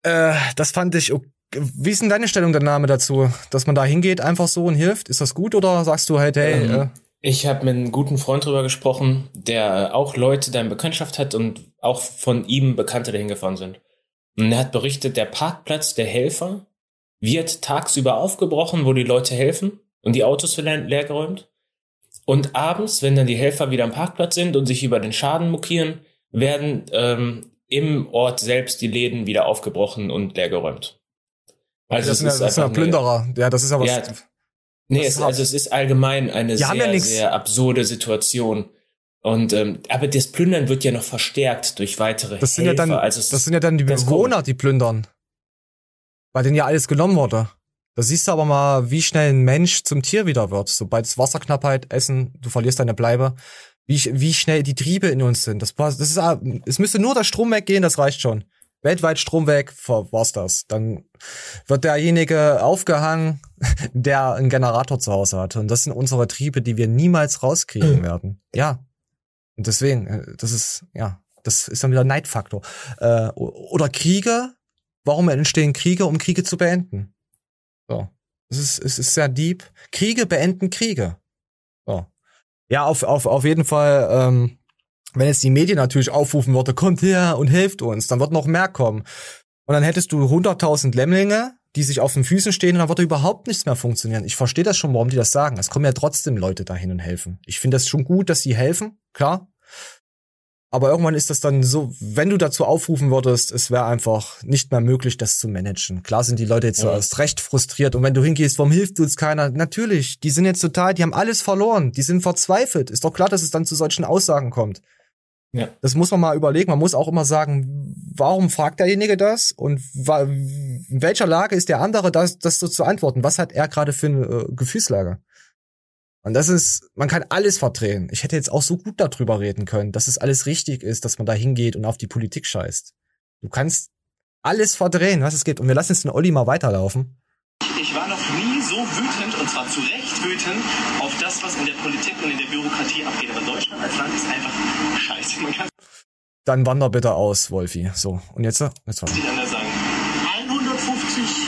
Äh, das fand ich. ok- Wie ist denn deine Stellung der Name dazu? Dass man da hingeht, einfach so und hilft? Ist das gut oder sagst du halt, hey, Ähm, äh, Ich habe mit einem guten Freund drüber gesprochen, der auch Leute da in Bekanntschaft hat und auch von ihm Bekannte dahin gefahren sind. Und er hat berichtet, der Parkplatz der Helfer wird tagsüber aufgebrochen, wo die Leute helfen und die Autos werden leer geräumt. Und abends, wenn dann die Helfer wieder am Parkplatz sind und sich über den Schaden mokieren, werden ähm, im Ort selbst die Läden wieder aufgebrochen und leer geräumt. das sind ja, das sind ja einfach eine- Plünderer. Ja, das ist was. Ja, Nee, es, ist also es ist allgemein eine haben ja sehr, sehr absurde Situation. Und ähm, aber das Plündern wird ja noch verstärkt durch weitere das sind ja dann, also das sind ja dann die Bewohner, die plündern. Bei denen ja alles genommen wurde. Da siehst du aber mal, wie schnell ein Mensch zum Tier wieder wird. Sobald es Wasserknappheit, Essen, du verlierst deine Bleibe. Wie, wie schnell die Triebe in uns sind. Das, das ist, ah, es müsste nur der Strom weggehen, das reicht schon. Weltweit Strom weg, war's das. Dann wird derjenige aufgehangen, der einen Generator zu Hause hat. Und das sind unsere Triebe, die wir niemals rauskriegen werden. Ja. Und deswegen, äh, das ist, ja, das ist dann wieder Neidfaktor. Äh, oder Kriege. Warum entstehen Kriege, um Kriege zu beenden? So. Es ist, es ist sehr deep. Kriege beenden Kriege. So. Ja, auf, auf, auf jeden Fall, ähm, wenn jetzt die Medien natürlich aufrufen würde, kommt her und helft uns, dann wird noch mehr kommen. Und dann hättest du 100.000 Lämmlinge, die sich auf den Füßen stehen und dann würde überhaupt nichts mehr funktionieren. Ich verstehe das schon, warum die das sagen. Es kommen ja trotzdem Leute dahin und helfen. Ich finde das schon gut, dass sie helfen, klar. Aber irgendwann ist das dann so, wenn du dazu aufrufen würdest, es wäre einfach nicht mehr möglich, das zu managen. Klar sind die Leute jetzt so Ja. erst recht frustriert. Und wenn du hingehst, warum hilft uns keiner? Natürlich, die sind jetzt total, die haben alles verloren. Die sind verzweifelt. Ist doch klar, dass es dann zu solchen Aussagen kommt. Ja. Das muss man mal überlegen. Man muss auch immer sagen, warum fragt derjenige das? Und in welcher Lage ist der andere, das, das so zu antworten? Was hat er gerade für eine äh, Gefühlslage? Und das ist, man kann alles verdrehen. Ich hätte jetzt auch so gut darüber reden können, dass es alles richtig ist, dass man da hingeht und auf die Politik scheißt. Du kannst alles verdrehen, was es gibt. Und wir lassen jetzt den Olli mal weiterlaufen. Ich war noch nie so wütend, und zwar zu Recht wütend, auf das, was in der Politik und in der Bürokratie abgeht. Aber Deutschland als Land ist einfach scheiße. Dann wander bitte aus, Wolfi. So, und jetzt, jetzt was. 150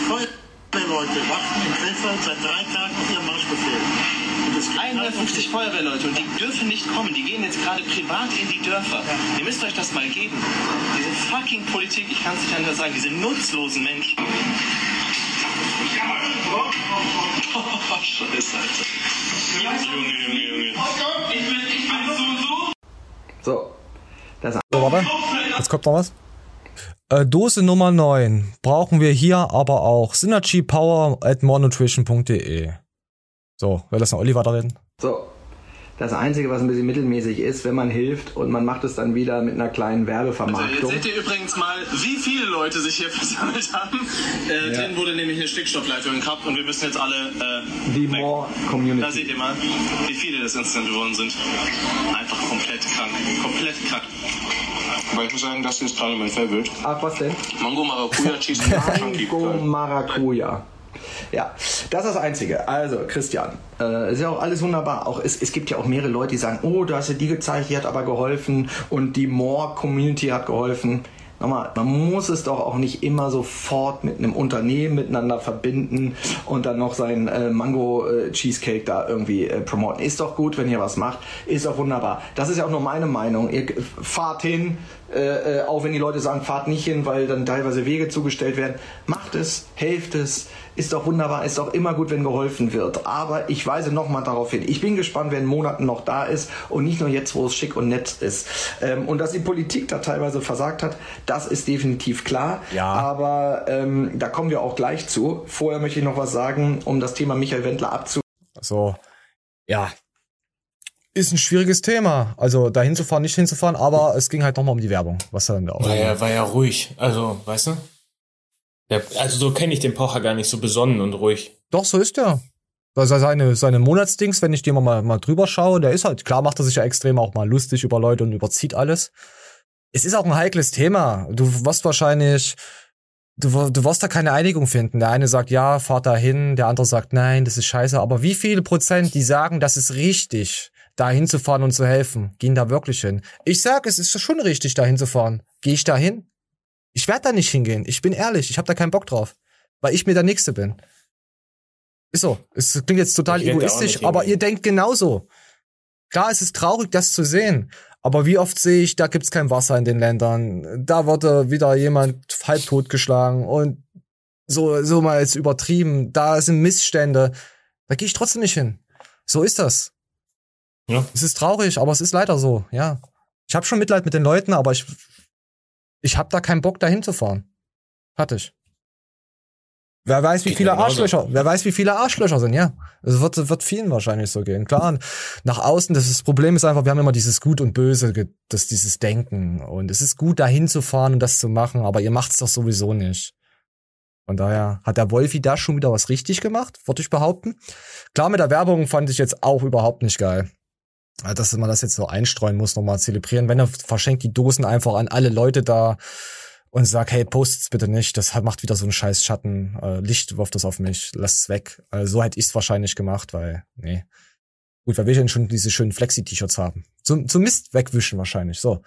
Feuerwehrleute warten in Krefeld seit drei Tagen auf ihren Marschbefehl. 150 Feuerwehrleute und die dürfen nicht kommen. Die gehen jetzt gerade privat in die Dörfer. Ja. Ihr müsst euch das mal geben. Diese fucking Politik, ich kann es nicht anders sagen, diese nutzlosen Menschen. Oh, Scheiße, Alter. Junge, Junge, Junge. Ich bin, ich bin so, so. So. Das so, warte. Jetzt kommt noch was. Äh, Dose Nummer 9 brauchen wir hier aber auch. Synergy Power at morenutrition.de. So, wer lässt noch Olli weiterreden? So. Das Einzige, was ein bisschen mittelmäßig ist, wenn man hilft und man macht es dann wieder mit einer kleinen Werbevermarktung. Also jetzt seht ihr übrigens mal, wie viele Leute sich hier versammelt haben. Äh, ja. Drin wurde nämlich eine Stickstoffleitung gekappt und wir müssen jetzt alle. Äh, Die More Community. Da seht ihr mal, wie viele das instant geworden sind. Einfach komplett krank. Komplett krank. Aber ich muss sagen, das ist gerade mein Favorite. Ach, was denn? Mango Maracuja Cheese Mango Maracuja. Ja, das ist das Einzige. Also, Christian, äh, ist ja auch alles wunderbar. Auch es, es gibt ja auch mehrere Leute, die sagen, oh, du hast ja die gezeigt, die hat aber geholfen und die More Community hat geholfen. Nochmal, man muss es doch auch nicht immer sofort mit einem Unternehmen miteinander verbinden und dann noch sein äh, Mango äh, Cheesecake da irgendwie äh, promoten. Ist doch gut, wenn ihr was macht. Ist doch wunderbar. Das ist ja auch nur meine Meinung. Ihr fahrt hin, äh, äh, auch wenn die Leute sagen, fahrt nicht hin, weil dann teilweise Wege zugestellt werden. Macht es, helft es, ist doch wunderbar, ist doch immer gut, wenn geholfen wird. Aber ich weise nochmal darauf hin. Ich bin gespannt, wer in Monaten noch da ist und nicht nur jetzt, wo es schick und nett ist. Ähm, und dass die Politik da teilweise versagt hat, das ist definitiv klar. Ja. Aber ähm, da kommen wir auch gleich zu. Vorher möchte ich noch was sagen, um das Thema Michael Wendler abzu. So, ja, ist ein schwieriges Thema. Also da hinzufahren, nicht hinzufahren, aber es ging halt nochmal um die Werbung, was dann da war. Ja, war ja ruhig. Also, weißt du? Der, also so kenne ich den Pocher gar nicht so besonnen und ruhig. Doch, so ist er. Also seine, seine Monatsdings, wenn ich dir mal, mal drüber schaue, der ist halt, klar macht er sich ja extrem auch mal lustig über Leute und überzieht alles. Es ist auch ein heikles Thema. Du wirst wahrscheinlich, du, du wirst da keine Einigung finden. Der eine sagt, ja, fahr da hin, der andere sagt, nein, das ist scheiße. Aber wie viele Prozent, die sagen, das ist richtig, da hinzufahren und zu helfen, gehen da wirklich hin? Ich sag, es ist schon richtig, da hinzufahren. Gehe ich da hin? Ich werde da nicht hingehen. Ich bin ehrlich, ich habe da keinen Bock drauf, weil ich mir der Nächste bin. Ist so. Es klingt jetzt total egoistisch, aber ihr denkt genauso. Klar, es ist traurig, das zu sehen. Aber wie oft sehe ich, da gibt's kein Wasser in den Ländern. Da wurde wieder jemand halbtot geschlagen und so, so mal jetzt übertrieben. Da sind Missstände. Da gehe ich trotzdem nicht hin. So ist das. Ja. Es ist traurig, aber es ist leider so, ja. Ich habe schon Mitleid mit den Leuten, aber ich ich habe da keinen Bock, da hinzufahren. Hatte ich. Wer weiß, wie Geht viele Arschlöcher, wer weiß, wie viele Arschlöcher sind, ja. Es wird, wird vielen wahrscheinlich so gehen. Klar, nach außen, das, ist, das Problem ist einfach, wir haben immer dieses Gut und Böse, das, dieses Denken. Und es ist gut, da hinzufahren und das zu machen, aber ihr macht's doch sowieso nicht. Von daher hat der Wolfi da schon wieder was richtig gemacht, würde ich behaupten. Klar, mit der Werbung fand ich jetzt auch überhaupt nicht geil dass man das jetzt so einstreuen muss, nochmal zelebrieren. Wenn er verschenkt die Dosen einfach an alle Leute da und sagt, hey, postet's bitte nicht, das macht wieder so einen scheiß Schatten, äh, Licht wirft das auf mich, lasst's weg. Äh, so hätte ich's wahrscheinlich gemacht, weil, nee. Gut, wer will denn schon diese schönen Flexi-T-Shirts haben? Zum, zum Mist wegwischen wahrscheinlich, so.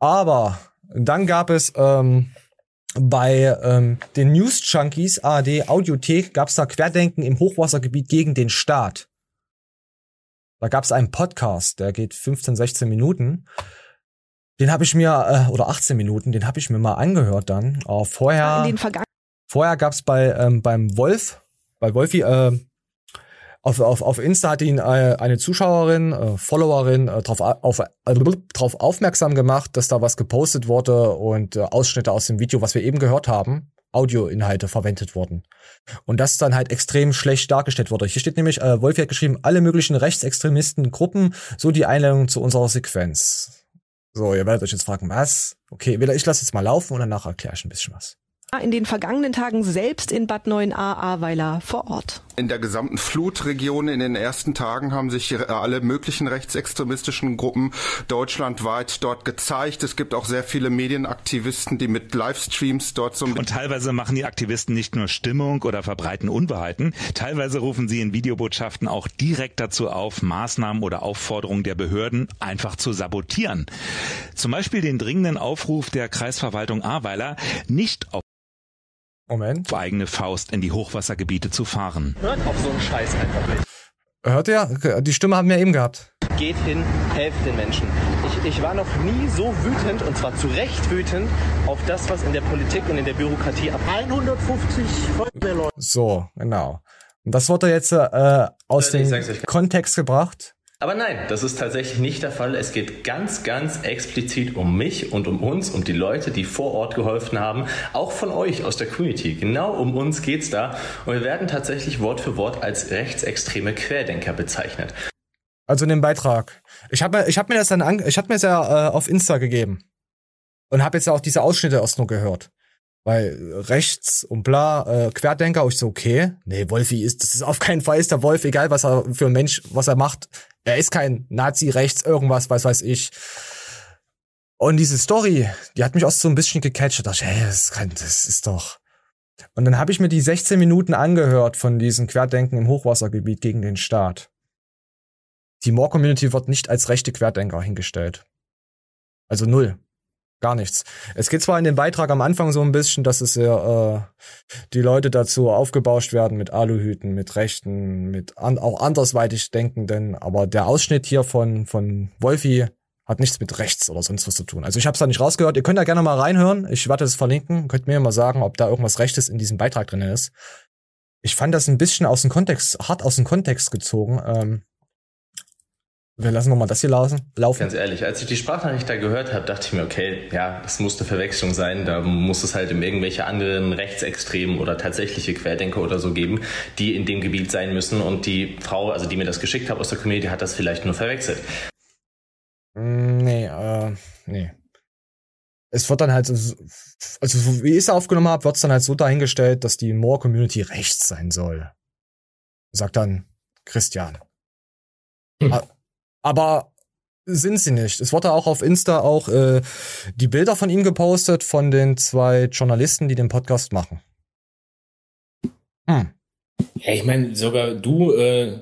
Aber dann gab es ähm, bei ähm, den News Junkies ARD Audiothek gab's da Querdenken im Hochwassergebiet gegen den Staat. Da gab es einen Podcast, der geht 15, 16 Minuten. Den habe ich mir, äh, oder 18 Minuten, den habe ich mir mal angehört dann. Äh, vorher vorher gab es bei, ähm, beim Wolf, bei Wolfi, äh, auf, auf, auf Insta hat ihn äh, eine Zuschauerin, äh, Followerin äh, drauf, auf, äh, drauf aufmerksam gemacht, dass da was gepostet wurde und äh, Ausschnitte aus dem Video, was wir eben gehört haben. Audioinhalte verwendet wurden. Und das dann halt extrem schlecht dargestellt wurde. Hier steht nämlich, äh, Wolfi hat geschrieben, alle möglichen rechtsextremisten Gruppen, so die Einladung zu unserer Sequenz. So, ihr werdet euch jetzt fragen, was? Okay, ich lasse jetzt mal laufen und danach erkläre ich ein bisschen was. In den vergangenen Tagen selbst in Bad 9a Ahrweiler vor Ort. In der gesamten Flutregion in den ersten Tagen haben sich alle möglichen rechtsextremistischen Gruppen deutschlandweit dort gezeigt. Es gibt auch sehr viele Medienaktivisten, die mit Livestreams dort so Und teilweise machen die Aktivisten nicht nur Stimmung oder verbreiten Unwahrheiten, teilweise rufen sie in Videobotschaften auch direkt dazu auf, Maßnahmen oder Aufforderungen der Behörden einfach zu sabotieren. Zum Beispiel den dringenden Aufruf der Kreisverwaltung Ahrweiler, nicht auf Moment. eigene Faust in die Hochwassergebiete zu fahren. Hört auf so einen Scheiß einfach nicht. Hört ihr? Die Stimme haben wir eben gehabt. Geht hin, helft den Menschen. Ich, ich war noch nie so wütend, und zwar zu Recht wütend, auf das, was in der Politik und in der Bürokratie ab 150 Feuerwehrleute. So, genau. Und das wurde jetzt äh, aus Äh, dem. Kontext gebracht. Aber nein, das ist tatsächlich nicht der Fall. Es geht ganz, ganz explizit um mich und um uns, um die Leute, die vor Ort geholfen haben, auch von euch aus der Community. Genau um uns geht's da. Und wir werden tatsächlich Wort für Wort als rechtsextreme Querdenker bezeichnet. Also in dem Beitrag. Ich habe mir, ich hab mir das dann an, ich habe mir das ja äh, auf Insta gegeben und habe jetzt auch diese Ausschnitte erst nur gehört, weil rechts und bla äh, Querdenker. Ich so okay, nee Wolfi ist, das ist auf keinen Fall ist der Wolf, egal was er für ein Mensch, was er macht. Er ist kein Nazi rechts irgendwas, was weiß ich. Und diese Story, die hat mich auch so ein bisschen gecatcht. Da dachte ich, hey, das, kann, das ist doch. Und dann habe ich mir die 16 Minuten angehört von diesen Querdenken im Hochwassergebiet gegen den Staat. Die More-Community wird nicht als rechte Querdenker hingestellt. Also null. Gar nichts. Es geht zwar in dem Beitrag am Anfang so ein bisschen, dass es ja äh, die Leute dazu aufgebauscht werden mit Aluhüten, mit Rechten, mit an, auch andersweitig Denkenden, aber der Ausschnitt hier von von Wolfi hat nichts mit rechts oder sonst was zu tun. Also ich habe es da nicht rausgehört. Ihr könnt da gerne mal reinhören. Ich werde es verlinken. Könnt mir mal sagen, ob da irgendwas Rechtes in diesem Beitrag drin ist. Ich fand das ein bisschen aus dem Kontext, hart aus dem Kontext gezogen. Ähm, wir lassen noch mal das hier laufen. laufen. Ganz ehrlich, als ich die Sprachnachricht da gehört habe, dachte ich mir, okay, ja, das muss eine Verwechslung sein. Da muss es halt irgendwelche anderen Rechtsextremen oder tatsächliche Querdenker oder so geben, die in dem Gebiet sein müssen. Und die Frau, also die mir das geschickt hat aus der Community, hat das vielleicht nur verwechselt. Mm, Nee, äh, nee. Es wird dann halt, so- also so wie ich es aufgenommen habe, wird es dann halt so dahingestellt, dass die More-Community rechts sein soll. Sagt dann Christian. A- Aber sind sie nicht. Es wurde auch auf Insta auch äh, die Bilder von ihm gepostet von den zwei Journalisten, die den Podcast machen. Hm. Ja, ich meine, sogar du äh,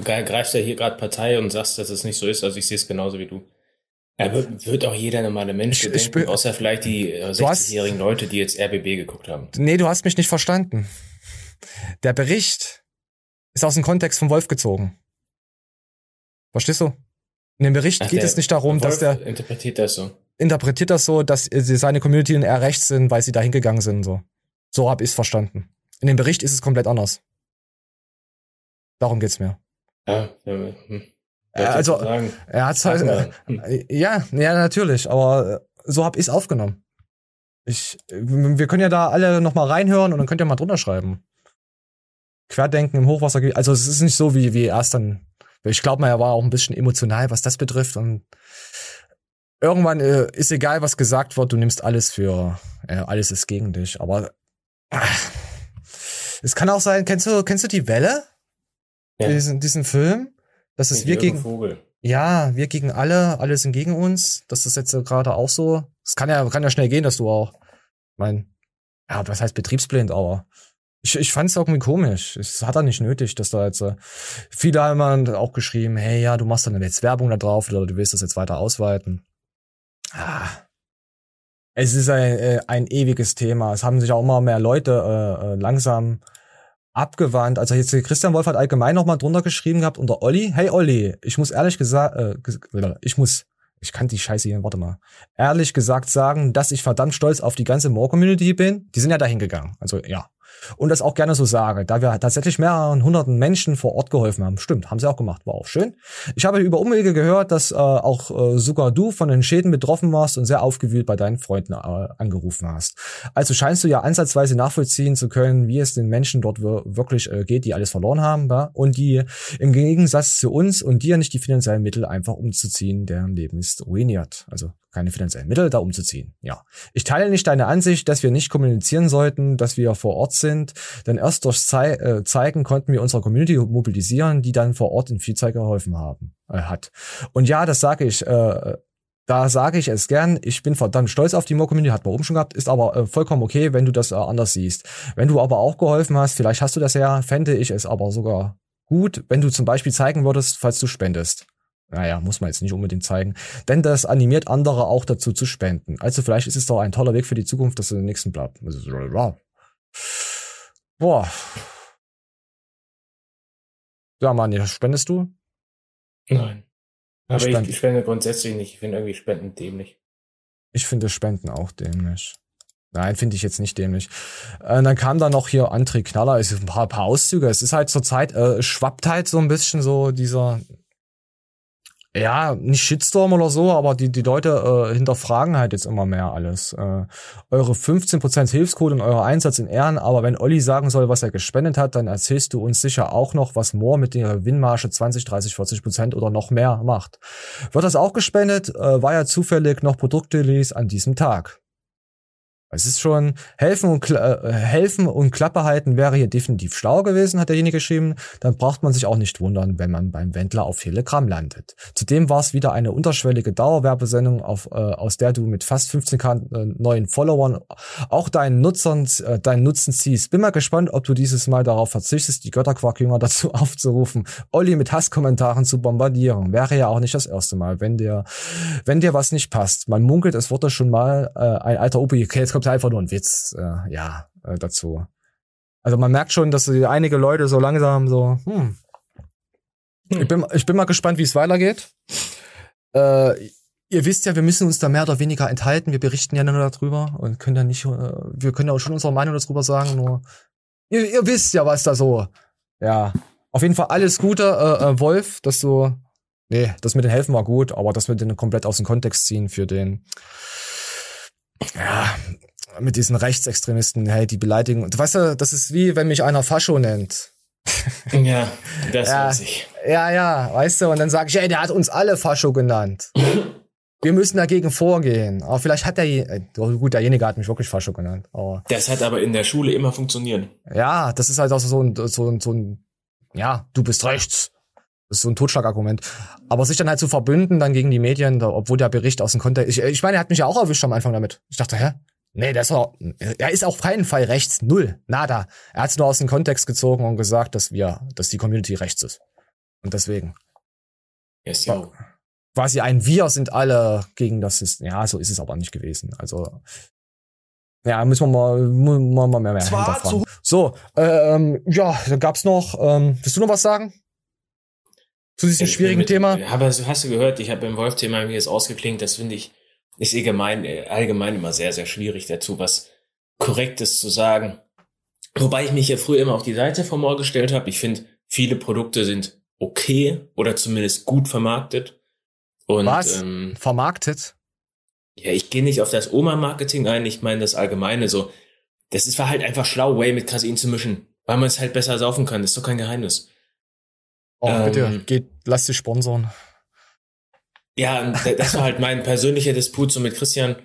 greifst ja hier gerade Partei und sagst, dass es nicht so ist. Also ich sehe es genauso wie du. Ja, wird, wird auch jeder normale Mensch Ich- ich denken, bin- außer vielleicht die äh, Du hast- 60-jährigen Leute, die jetzt RBB geguckt haben. Nee, du hast mich nicht verstanden. Der Bericht ist aus dem Kontext von Wolf gezogen. Verstehst du? In dem Bericht Ach, geht es nicht darum, dass Wolf der interpretiert das so. interpretiert das so, dass seine Community eher rechts sind, weil sie da hingegangen sind. So, so habe ich es verstanden. In dem Bericht ist es komplett anders. Darum geht's mir. Ja, ja, hm. Äh, also, er hat's halt, äh, ja, ja, natürlich, aber äh, so hab ich's aufgenommen. Ich, äh, wir können ja da alle noch mal reinhören und dann könnt ihr mal drunter schreiben. Querdenken im Hochwasser, also es ist nicht so wie, wie erst dann, ich glaube mal, er war auch ein bisschen emotional, was das betrifft und irgendwann äh, ist egal, was gesagt wird, du nimmst alles für, äh, alles ist gegen dich, aber ach, es kann auch sein, kennst du, kennst du die Welle? Ja. Diesen, diesen Film? Das ist wir gegen, Vogel. ja, wir gegen alle, alle sind gegen uns. Das ist jetzt gerade auch so. Es kann ja, kann ja schnell gehen, dass du auch, mein, ja, was heißt betriebsblind, aber ich, ich fand es irgendwie komisch. Es hat er nicht nötig, dass da jetzt, äh, viele haben auch geschrieben, hey, ja, du machst dann jetzt Werbung da drauf oder du willst das jetzt weiter ausweiten. Ah. Es ist ein, äh, ein ewiges Thema. Es haben sich auch immer mehr Leute äh, äh, langsam abgewandt. Also jetzt Christian Wolf hat allgemein noch mal drunter geschrieben gehabt unter Olli. Hey Olli, ich muss ehrlich gesagt, äh, ich muss, ich kann die Scheiße hier, warte mal, ehrlich gesagt sagen, dass ich verdammt stolz auf die ganze More-Community bin. Die sind ja dahin gegangen. Also ja. Und das auch gerne so sage, da wir tatsächlich mehreren hunderten Menschen vor Ort geholfen haben. Stimmt, haben sie auch gemacht, war auch schön. Ich habe über Umwege gehört, dass äh, auch äh, sogar du von den Schäden betroffen warst und sehr aufgewühlt bei deinen Freunden äh, angerufen hast. Also scheinst du ja ansatzweise nachvollziehen zu können, wie es den Menschen dort wir- wirklich äh, geht, die alles verloren haben, ja? und die im Gegensatz zu uns und dir nicht die finanziellen Mittel einfach umzuziehen, deren Leben ist ruiniert. Also keine finanziellen Mittel, da umzuziehen. Ja. Ich teile nicht deine Ansicht, dass wir nicht kommunizieren sollten, dass wir vor Ort sind, denn erst durch Zei äh, Zeigen konnten wir unsere Community mobilisieren, die dann vor Ort in Vielzahl geholfen haben, äh, hat. Und ja, das sage ich, äh, da sage ich es gern. Ich bin verdammt stolz auf die Mo-Community, hat man oben schon gehabt, ist aber äh, vollkommen okay, wenn du das äh, anders siehst. Wenn du aber auch geholfen hast, vielleicht hast du das ja, fände ich es aber sogar gut, wenn du zum Beispiel zeigen würdest, falls du spendest. Naja, muss man jetzt nicht unbedingt zeigen. Denn das animiert andere auch dazu zu spenden. Also vielleicht ist es doch ein toller Weg für die Zukunft, dass du den nächsten bleibt. Boah. Ja, Mann, spendest du? Nein. Aber Ich ich, spende grundsätzlich nicht. Ich finde irgendwie Spenden dämlich. Ich finde Spenden auch dämlich. Nein, finde ich jetzt nicht dämlich. Äh, dann kam da noch hier André Knaller, es ist ein paar, paar Auszüge. Es ist halt zur Zeit, äh, schwappt halt so ein bisschen so dieser, ja, nicht Shitstorm oder so, aber die, die Leute äh, hinterfragen halt jetzt immer mehr alles. Äh, eure 15% Hilfscode und euer Einsatz in Ehren, aber wenn Olli sagen soll, was er gespendet hat, dann erzählst du uns sicher auch noch, was Moore mit der Gewinnmarge 20, 30, 40% oder noch mehr macht. Wird das auch gespendet? Äh, war ja zufällig noch Produktrelease an diesem Tag. Es ist schon helfen und äh, helfen und Klappe halten wäre hier definitiv schlau gewesen, hat derjenige geschrieben. Dann braucht man sich auch nicht wundern, wenn man beim Wendler auf Telegram landet. Zudem war es wieder eine unterschwellige Dauerwerbesendung, auf, äh, aus der du mit fast 15k äh, neuen Followern auch deinen Nutzern äh, deinen Nutzen ziehst. Bin mal gespannt, ob du dieses Mal darauf verzichtest, die Götterquarkjünger dazu aufzurufen, Olli mit Hasskommentaren zu bombardieren. Wäre ja auch nicht das erste Mal, wenn dir wenn dir was nicht passt. Man munkelt, es wurde schon mal äh, ein alter Opi. Kommt einfach nur ein Witz, äh, ja, äh, dazu. Also man merkt schon, dass einige Leute so langsam so, hm. Ich, bin, ich bin mal gespannt, wie es weitergeht. Äh, ihr wisst ja, wir müssen uns da mehr oder weniger enthalten. Wir berichten ja nur darüber und können ja nicht, äh, wir können ja auch schon unsere Meinung darüber sagen, nur ihr, ihr wisst ja, was da so. Ja. Auf jeden Fall alles Gute, äh, äh, Wolf, dass du. Nee, das mit den Helfen war gut, aber das mit den komplett aus dem Kontext ziehen für den. Ja, mit diesen Rechtsextremisten, hey, die beleidigen. Und weißt du, das ist wie, wenn mich einer Fascho nennt. Ja, das ja, weiß ich. Ja, ja, weißt du, und dann sage ich, ey, der hat uns alle Fascho genannt. Wir müssen dagegen vorgehen. Aber vielleicht hat der, äh, gut, derjenige hat mich wirklich Fascho genannt. Aber Das hat aber in der Schule immer funktioniert. ja, das ist halt auch so ein, so ein, so ein, ja, du bist rechts. Das ist so ein Totschlagargument. Aber sich dann halt zu verbünden, dann gegen die Medien, da, obwohl der Bericht aus dem Kontext, ich, ich meine, er hat mich ja auch erwischt am Anfang damit. Ich dachte, hä? Nee, ist doch, er ist auf keinen Fall rechts. Null. Nada. Er hat es nur aus dem Kontext gezogen und gesagt, dass wir, dass die Community rechts ist. Und deswegen. Yes, yo. Quasi ein Wir sind alle gegen das System. Ja, so ist es aber nicht gewesen. Also, ja, müssen wir mal, mu- mal, mal mehr, mehr hinterfragen. So, ähm, ja, da gab's noch, ähm, willst du noch was sagen? Zu diesem Ich schwierigen mit- Thema? Aber hast du gehört, ich habe beim Wolf-Thema mir jetzt ausgeklingt, das finde ich, ist allgemein, äh, allgemein immer sehr, sehr schwierig dazu, was Korrektes zu sagen. Wobei ich mich ja früher immer auf die Seite von Moore gestellt habe. Ich finde, viele Produkte sind okay oder zumindest gut vermarktet. Und, Was? Ähm, Vermarktet? ja, ich gehe nicht auf das Oma-Marketing ein, ich meine das Allgemeine so. Das ist war halt einfach schlau, Way mit Casein zu mischen, weil man es halt besser saufen kann. Das ist doch kein Geheimnis. Oh, bitte, Ähm, geht, lass dich sponsoren. Ja, das war halt mein persönlicher Disput so mit Christian.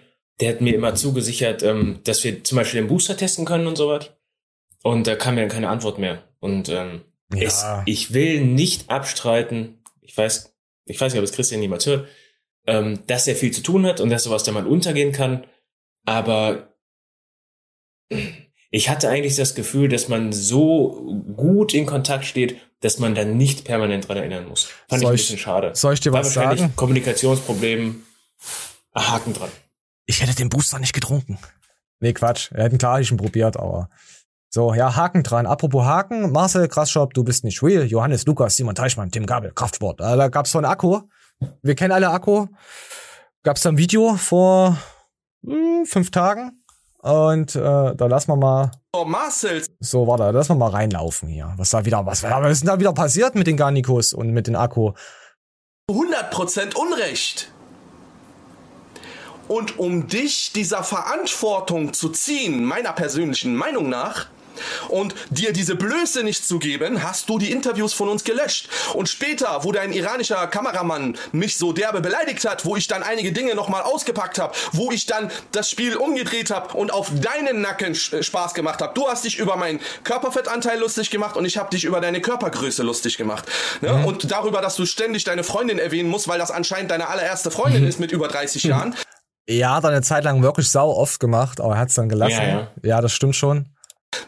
Der hat mir immer zugesichert, ähm, dass wir zum Beispiel den Booster testen können und so was. Und da kam mir dann keine Antwort mehr. Und ähm, Ja. es, ich will nicht abstreiten, ich weiß, ich weiß nicht, ob es Christian niemals hört, ähm, dass er viel zu tun hat und dass sowas dann mal untergehen kann. Aber ich hatte eigentlich das Gefühl, dass man so gut in Kontakt steht, dass man dann nicht permanent dran erinnern muss. Fand ich Soll ein ich- bisschen schade. soll ich dir War was wahrscheinlich sagen? Kommunikationsproblem. Ah, Haken dran. Ich hätte den Booster nicht getrunken. Nee, Quatsch. Wir hätten klar schon probiert, aber. So, ja, Haken dran. Apropos Haken, Marcel Krasschop, du bist nicht real. Johannes Lukas, Simon Teichmann, Tim Gabel, Kraftsport. Äh, Da gab's so ein Akku. Wir kennen alle Akku. Gab's da ein Video vor hm, fünf Tagen. Und äh, da lassen wir mal. Oh, Marcel. So, warte, lassen wir mal reinlaufen hier. Was da wieder, was, was ist denn da wieder passiert mit den Garnikus und mit den Akku? 100% Unrecht. Und um dich dieser Verantwortung zu ziehen, meiner persönlichen Meinung nach, Und dir diese Blöße nicht zu geben, hast du die Interviews von uns gelöscht. Und später, wo dein iranischer Kameramann mich so derbe beleidigt hat, wo ich dann einige Dinge nochmal ausgepackt habe, wo ich dann das Spiel umgedreht habe und auf deinen Nacken äh, Spaß gemacht habe. Du hast dich über meinen Körperfettanteil lustig gemacht und ich habe dich über deine Körpergröße lustig gemacht. Ne? Mhm. Und darüber, dass du ständig deine Freundin erwähnen musst, weil das anscheinend deine allererste Freundin mhm. ist mit über 30 Jahren. Ja, hat er eine Zeit lang wirklich sau oft gemacht, aber er hat es dann gelassen. Ja, ja. ja, das stimmt schon.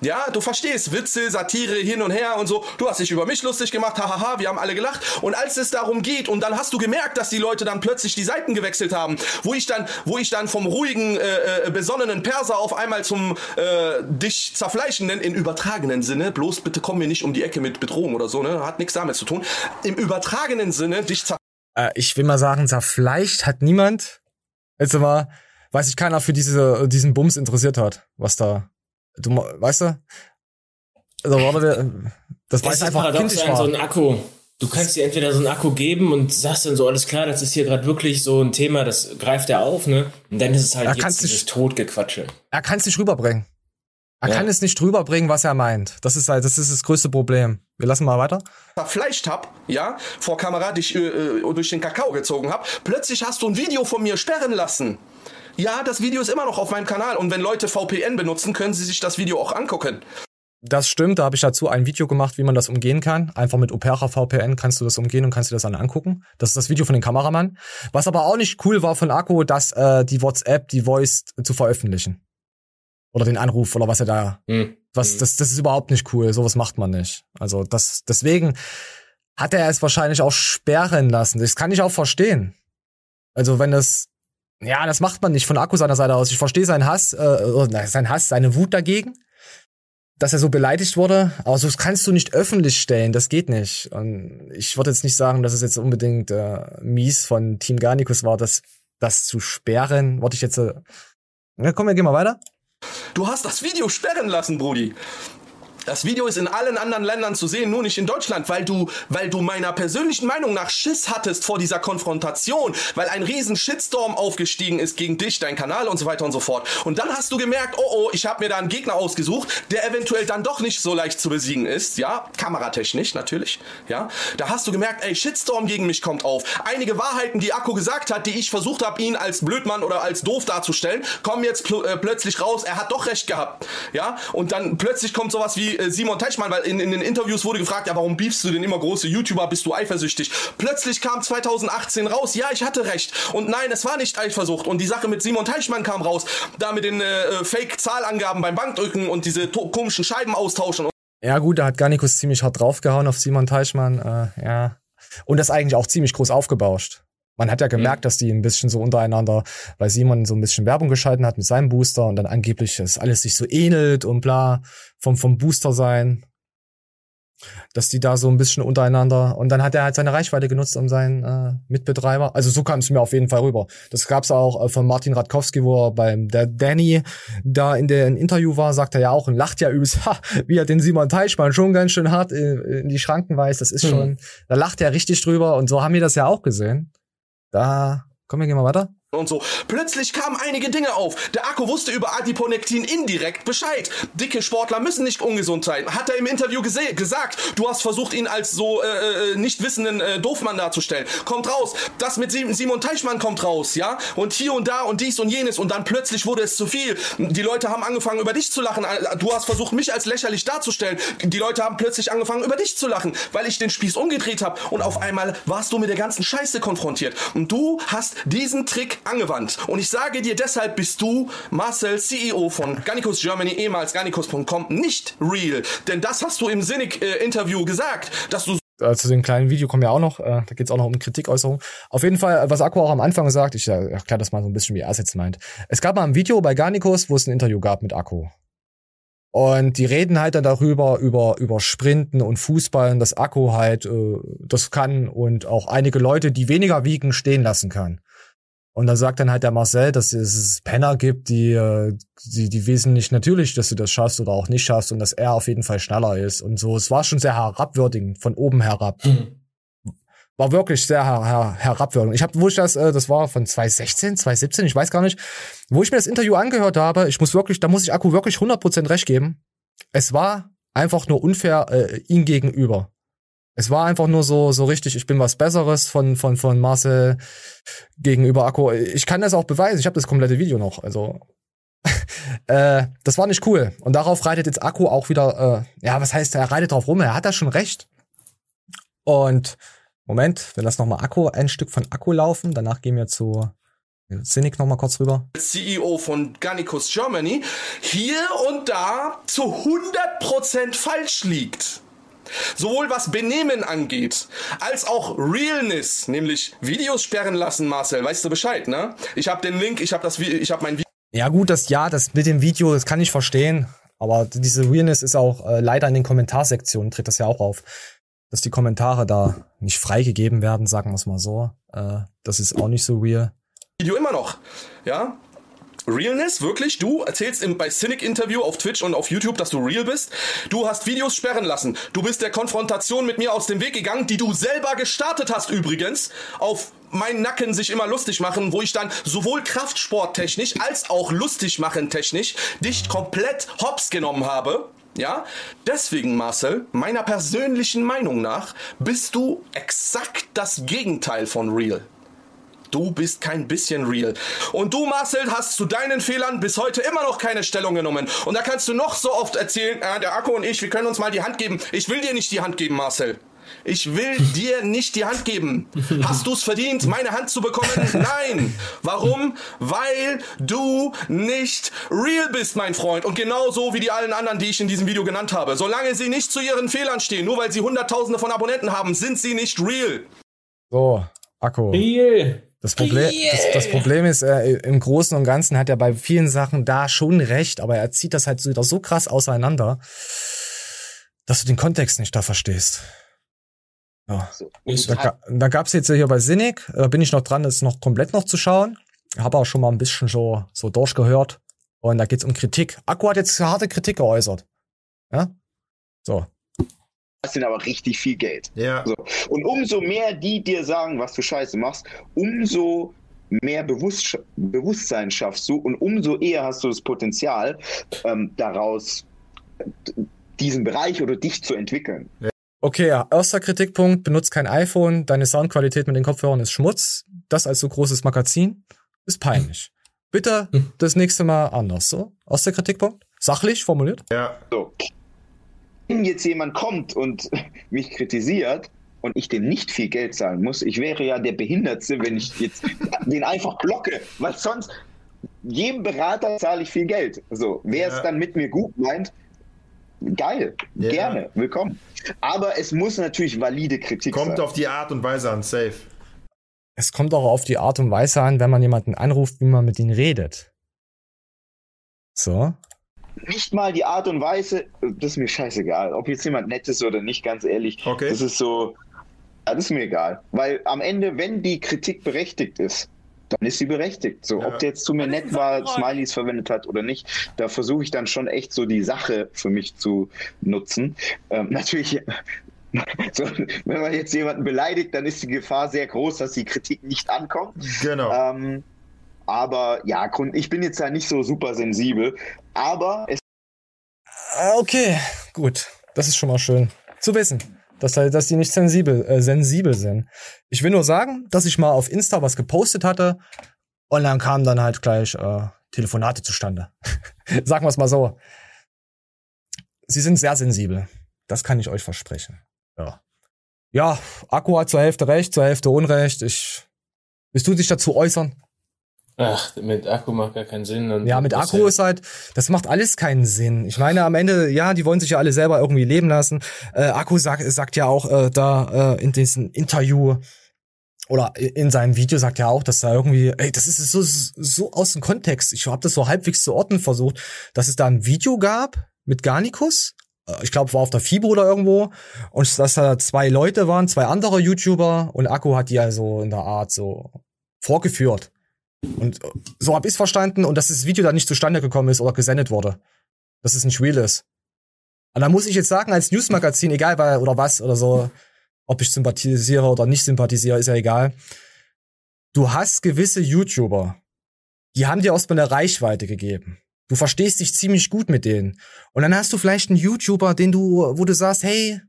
Ja, du verstehst, Witze, Satire hin und her und so. Du hast dich über mich lustig gemacht, hahaha, wir haben alle gelacht. Und als es darum geht, und dann hast du gemerkt, dass die Leute dann plötzlich die Seiten gewechselt haben, wo ich dann, wo ich dann vom ruhigen, äh, äh besonnenen Perser auf einmal zum äh, dich zerfleischenden, in übertragenen Sinne, bloß bitte komm mir nicht um die Ecke mit Bedrohung oder so, ne? Hat nichts damit zu tun. Im übertragenen Sinne, dich zer äh, Ich will mal sagen, zerfleischt hat niemand. Jetzt mal, weiß ich keiner für diese, diesen Bums interessiert hat, was da Du, weißt du? Also, warte, das, das weiß einfach kindisch war. so ein Akku. Du kannst dir entweder so einen Akku geben und sagst dann so, alles klar, das ist hier gerade wirklich so ein Thema, das greift er auf, ne? Und dann ist es halt er jetzt dieses Totgequatsche. Er kann es nicht rüberbringen. Er ja. kann es nicht rüberbringen, was er meint. Das ist halt, das ist das größte Problem. Wir lassen mal weiter. Verfleischt hab, ja, vor Kamera dich äh, äh durch den Kakao gezogen hab. Plötzlich hast du ein Video von mir sperren lassen. Ja, das Video ist immer noch auf meinem Kanal und wenn Leute VPN benutzen, können sie sich das Video auch angucken. Das stimmt, da habe ich dazu ein Video gemacht, wie man das umgehen kann. Einfach mit Opera VPN kannst du das umgehen und kannst dir das dann angucken. Das ist das Video von dem Kameramann. Was aber auch nicht cool war von Akku, dass äh, die WhatsApp, die Voice zu veröffentlichen. Oder den Anruf oder was er da. Mhm. Was, das, das ist überhaupt nicht cool. Sowas macht man nicht. Also das, deswegen hat er es wahrscheinlich auch sperren lassen. Das kann ich auch verstehen. Also wenn das ja, das macht man nicht von Akku seiner Seite aus. Ich verstehe seinen Hass, äh, sein Hass, seine Wut dagegen, dass er so beleidigt wurde. Aber so kannst du nicht öffentlich stellen. Das geht nicht. Und ich würde jetzt nicht sagen, dass es jetzt unbedingt äh, mies von Team Garnicus war, das, das zu sperren. Wollte ich jetzt. Äh, ja, komm, wir gehen mal weiter. Du hast das Video sperren lassen, Brudi. Das Video ist in allen anderen Ländern zu sehen, nur nicht in Deutschland, weil du, weil du meiner persönlichen Meinung nach Schiss hattest vor dieser Konfrontation, weil ein riesen Shitstorm aufgestiegen ist gegen dich, dein Kanal und so weiter und so fort. Und dann hast du gemerkt, oh oh, ich habe mir da einen Gegner ausgesucht, der eventuell dann doch nicht so leicht zu besiegen ist, ja, kameratechnisch natürlich, ja. Da hast du gemerkt, ey, Shitstorm gegen mich kommt auf. Einige Wahrheiten, die Akku gesagt hat, die ich versucht habe, ihn als Blödmann oder als doof darzustellen, kommen jetzt pl äh, plötzlich raus, er hat doch recht gehabt, ja. Und dann plötzlich kommt sowas wie Simon Teichmann, weil in, in den Interviews wurde gefragt, ja, warum beefst du denn immer große YouTuber, bist du eifersüchtig? Plötzlich kam 2018 raus, ja, ich hatte recht. Und nein, es war nicht Eifersucht. Und die Sache mit Simon Teichmann kam raus, da mit den äh, Fake-Zahlangaben beim Bankdrücken und diese komischen Scheiben austauschen. Ja gut, da hat Garnikus ziemlich hart draufgehauen auf Simon Teichmann, äh, ja. Und das eigentlich auch ziemlich groß aufgebauscht. Man hat ja gemerkt, mhm. dass die ein bisschen so untereinander, weil Simon so ein bisschen Werbung geschalten hat mit seinem Booster und dann angeblich das alles sich so ähnelt und bla vom, vom Booster sein. Dass die da so ein bisschen untereinander und dann hat er halt seine Reichweite genutzt, um seinen äh, Mitbetreiber. Also so kam es mir auf jeden Fall rüber. Das gab's auch äh, von Martin Radkowski, wo er beim der Danny da in der Interview war, sagt er ja auch und lacht ja übelst, ha, wie er den Simon Teichmann schon ganz schön hart in, in die Schranken weist. Das ist mhm. schon, da lacht er richtig drüber und so haben wir das ja auch gesehen. Da, komm, wir gehen mal weiter und so. Plötzlich kamen einige Dinge auf. Der Akku wusste über Adiponektin indirekt Bescheid. Dicke Sportler müssen nicht ungesund sein. Hat er im Interview gesagt. Du hast versucht, ihn als so äh, äh, nicht wissenden äh, Doofmann darzustellen. Kommt raus. Das mit Simon Teichmann kommt raus, ja? Und hier und da und dies und jenes. Und dann plötzlich wurde es zu viel. Die Leute haben angefangen, über dich zu lachen. Du hast versucht, mich als lächerlich darzustellen. Die Leute haben plötzlich angefangen, über dich zu lachen, weil ich den Spieß umgedreht habe. Und auf einmal warst du mit der ganzen Scheiße konfrontiert. Und du hast diesen Trick angewandt. Und ich sage dir, deshalb bist du, Marcel, CEO von Garnicus Germany, ehemals Garnicus.com, nicht real. Denn das hast du im Sinnig-Interview äh, gesagt, dass du äh, zu dem kleinen Video kommen ja auch noch, äh, da geht es auch noch um Kritikäußerung. Auf jeden Fall, was Akku auch am Anfang sagt, ich äh, erkläre das mal so ein bisschen, wie er es jetzt meint. Es gab mal ein Video bei Garnicus, wo es ein Interview gab mit Akku. Und die reden halt dann darüber, über, über Sprinten und Fußballen, dass Akku halt äh, das kann und auch einige Leute, die weniger wiegen, stehen lassen kann. Und dann sagt dann halt der Marcel, dass es Penner gibt, die, äh, die, die wissen nicht natürlich, dass du das schaffst oder auch nicht schaffst und dass er auf jeden Fall schneller ist und so. Es war schon sehr herabwürdigend, von oben herab. Mhm. War wirklich sehr her her herabwürdigend. Ich habe, wo ich das, äh, das war von 2016, 2017, ich weiß gar nicht, wo ich mir das Interview angehört habe, ich muss wirklich, da muss ich Akku wirklich 100% recht geben. es war einfach nur unfair äh, ihm gegenüber. Es war einfach nur so so richtig, ich bin was Besseres von von von Marcel gegenüber Akku. Ich kann das auch beweisen. Ich habe das komplette Video noch. Also äh, das war nicht cool. Und darauf reitet jetzt Akku auch wieder. Äh, ja, was heißt? Er reitet drauf rum. Er hat da schon recht. Und Moment, wenn das nochmal Akku ein Stück von Akku laufen, danach gehen wir zu Cynic noch mal kurz rüber. CEO von Gannicus Germany hier und da zu 100% falsch liegt. Sowohl was Benehmen angeht, als auch Realness, nämlich Videos sperren lassen, Marcel, weißt du Bescheid, ne? Ich habe den Link, ich habe das ich habe mein Video Ja gut, das ja, das mit dem Video, das kann ich verstehen, aber diese Realness ist auch äh, leider in den Kommentarsektionen tritt das ja auch auf, dass die Kommentare da nicht freigegeben werden, sagen wir es mal so. Äh, das ist auch nicht so real. Video immer noch, ja? Realness, wirklich? Du erzählst im, bei Cynic Interview auf Twitch und auf YouTube, dass du real bist. Du hast Videos sperren lassen. Du bist der Konfrontation mit mir aus dem Weg gegangen, die du selber gestartet hast übrigens. Auf meinen Nacken sich immer lustig machen, wo ich dann sowohl Kraftsporttechnisch als auch lustig machen technisch dich komplett hops genommen habe. Ja, deswegen Marcel, meiner persönlichen Meinung nach, bist du exakt das Gegenteil von real. Du bist kein bisschen real. Und du, Marcel, hast zu deinen Fehlern bis heute immer noch keine Stellung genommen. Und da kannst du noch so oft erzählen, äh, der Akku und ich, wir können uns mal die Hand geben. Ich will dir nicht die Hand geben, Marcel. Ich will dir nicht die Hand geben. Hast du es verdient, meine Hand zu bekommen? Nein. Warum? Weil du nicht real bist, mein Freund. Und genauso wie die allen anderen, die ich in diesem Video genannt habe. Solange sie nicht zu ihren Fehlern stehen, nur weil sie Hunderttausende von Abonnenten haben, sind sie nicht real. So, Akku. Real. Das Problem, das, das Problem ist, äh, im Großen und Ganzen hat er bei vielen Sachen da schon recht, aber er zieht das halt so, wieder so krass auseinander, dass du den Kontext nicht da verstehst. Ja. Da, ga- da gab's jetzt hier bei Cynic, da bin ich noch dran, das noch komplett noch zu schauen. Habe auch schon mal ein bisschen so, so durchgehört. Und da geht's um Kritik. Akku hat jetzt harte Kritik geäußert. Ja? So. Das sind aber richtig viel Geld. Ja. So. Und umso mehr die dir sagen, was du scheiße machst, umso mehr Bewusst Bewusstsein schaffst du und umso eher hast du das Potenzial, ähm, daraus diesen Bereich oder dich zu entwickeln. Okay, ja, erster Kritikpunkt, benutzt kein iPhone, deine Soundqualität mit den Kopfhörern ist Schmutz. Das als so großes Magazin ist peinlich. Bitte das nächste Mal anders, so? Erster Kritikpunkt? Sachlich formuliert? Ja. So. Wenn jetzt jemand kommt und mich kritisiert und ich dem nicht viel Geld zahlen muss, ich wäre ja der Behindertste, wenn ich jetzt den einfach blocke, weil sonst jedem Berater zahle ich viel Geld. So, wer es Ja. dann mit mir gut meint, geil, Ja. gerne, willkommen. Aber es muss natürlich valide Kritik Kommt sein. auf die Art und Weise an, safe. Es kommt auch auf die Art und Weise an, wenn man jemanden anruft, wie man mit ihm redet. So. Nicht mal die Art und Weise, das ist mir scheißegal. Ob jetzt jemand nett ist oder nicht, ganz ehrlich. Okay. Das ist so, das ist mir egal. Weil am Ende, wenn die Kritik berechtigt ist, dann ist sie berechtigt. So, Ja. ob der jetzt zu mir nett war, Smileys verwendet hat oder nicht, da versuche ich dann schon echt so die Sache für mich zu nutzen. Ähm, natürlich, so, wenn man jetzt jemanden beleidigt, dann ist die Gefahr sehr groß, dass die Kritik nicht ankommt. Genau. Ähm, aber ja, ich bin jetzt da nicht so super sensibel, aber es Ah, Okay, gut. Das ist schon mal schön zu wissen, dass, dass die nicht sensibel, äh, sensibel sind. Ich will nur sagen, dass ich mal auf Insta was gepostet hatte und dann kamen dann halt gleich äh, Telefonate zustande. Sagen wir es mal so. Sie sind sehr sensibel. Das kann ich euch versprechen. Ja. Ja, Akku hat zur Hälfte recht, zur Hälfte Unrecht. Ich. Willst du dich dazu äußern? Ach, mit Akku macht gar keinen Sinn. Und Ja, mit Akku ist halt, das macht alles keinen Sinn. Ich meine, am Ende, ja, die wollen sich ja alle selber irgendwie leben lassen. Äh, Akku sagt, sagt ja auch äh, da äh, in diesem Interview oder in seinem Video sagt er auch, dass da irgendwie, ey, das ist so, so aus dem Kontext. Ich habe das so halbwegs zu orten versucht, dass es da ein Video gab mit Garnicus. Äh, Ich glaube, war auf der FIBO oder irgendwo. Und dass da zwei Leute waren, zwei andere YouTuber. Und Akku hat die also in der Art so vorgeführt. Und so hab ich's verstanden und dass das Video dann nicht zustande gekommen ist oder gesendet wurde. Dass es nicht real ist. Und da muss ich jetzt sagen, als Newsmagazin, egal weil, oder was oder so, ob ich sympathisiere oder nicht sympathisiere, ist ja egal. Du hast gewisse YouTuber, die haben dir erstmal eine Reichweite gegeben. Du verstehst dich ziemlich gut mit denen. Und dann hast du vielleicht einen YouTuber, den du, wo du sagst, hey,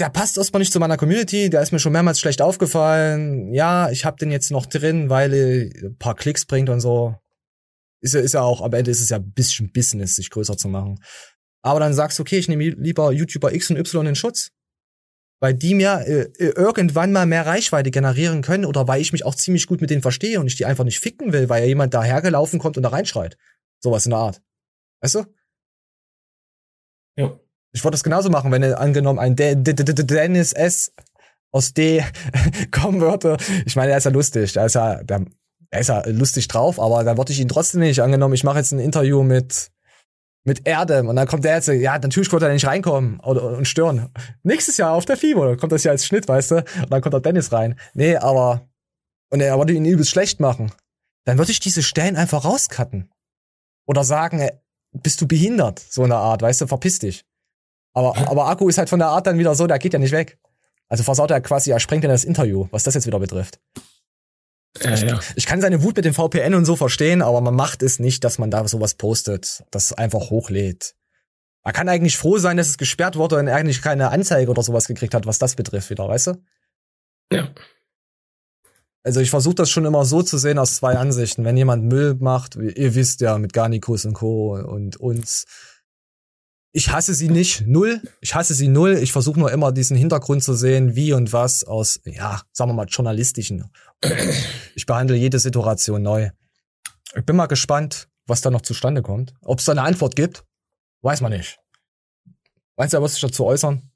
der passt erstmal nicht zu meiner Community, der ist mir schon mehrmals schlecht aufgefallen. Ja, ich hab den jetzt noch drin, weil er ein paar Klicks bringt und so. Ist ja, ist ja auch, am Ende ist es ja ein bisschen Business, sich größer zu machen. Aber dann sagst du, okay, ich nehme lieber YouTuber X und Y in Schutz. Weil die mir äh, irgendwann mal mehr Reichweite generieren können oder weil ich mich auch ziemlich gut mit denen verstehe und ich die einfach nicht ficken will, weil ja jemand dahergelaufen kommt und da reinschreit. Sowas in der Art. Weißt du? Ich wollte das genauso machen, wenn er angenommen ein De De De De Dennis S aus D kommen würde. Ich meine, er ist ja lustig. Der ist ja, er ist ja lustig drauf, aber da wollte ich ihn trotzdem nicht angenommen. Ich mache jetzt ein Interview mit mit Erdem und dann kommt der jetzt, ja, natürlich konnte er nicht reinkommen oder, und stören. Nächstes Jahr auf der FIBO kommt das ja als Schnitt, weißt du? Und dann kommt der Dennis rein. Nee, aber und er wollte ihn übelst schlecht machen. Dann würde ich diese Stellen einfach rauscutten. Oder sagen, bist du behindert? So eine Art, weißt du, verpiss dich. Aber, aber Akku ist halt von der Art dann wieder so, der geht ja nicht weg. Also versaut er quasi, er sprengt ja das Interview, was das jetzt wieder betrifft. Ja, ja. Ich kann seine Wut mit dem VPN und so verstehen, aber man macht es nicht, dass man da sowas postet, das einfach hochlädt. Man kann eigentlich froh sein, dass es gesperrt wurde und er eigentlich keine Anzeige oder sowas gekriegt hat, was das betrifft wieder, weißt du? Ja. Also ich versuche das schon immer so zu sehen aus zwei Ansichten. Wenn jemand Müll macht, wie ihr wisst ja, mit Garnikus und Co. und uns, ich hasse sie nicht, null. Ich hasse sie null. Ich versuche nur immer diesen Hintergrund zu sehen, wie und was aus, ja, sagen wir mal, journalistischen. Ich behandle jede Situation neu. Ich bin mal gespannt, was da noch zustande kommt. Ob es da eine Antwort gibt, weiß man nicht. Meinst du, er wird sich dazu äußern?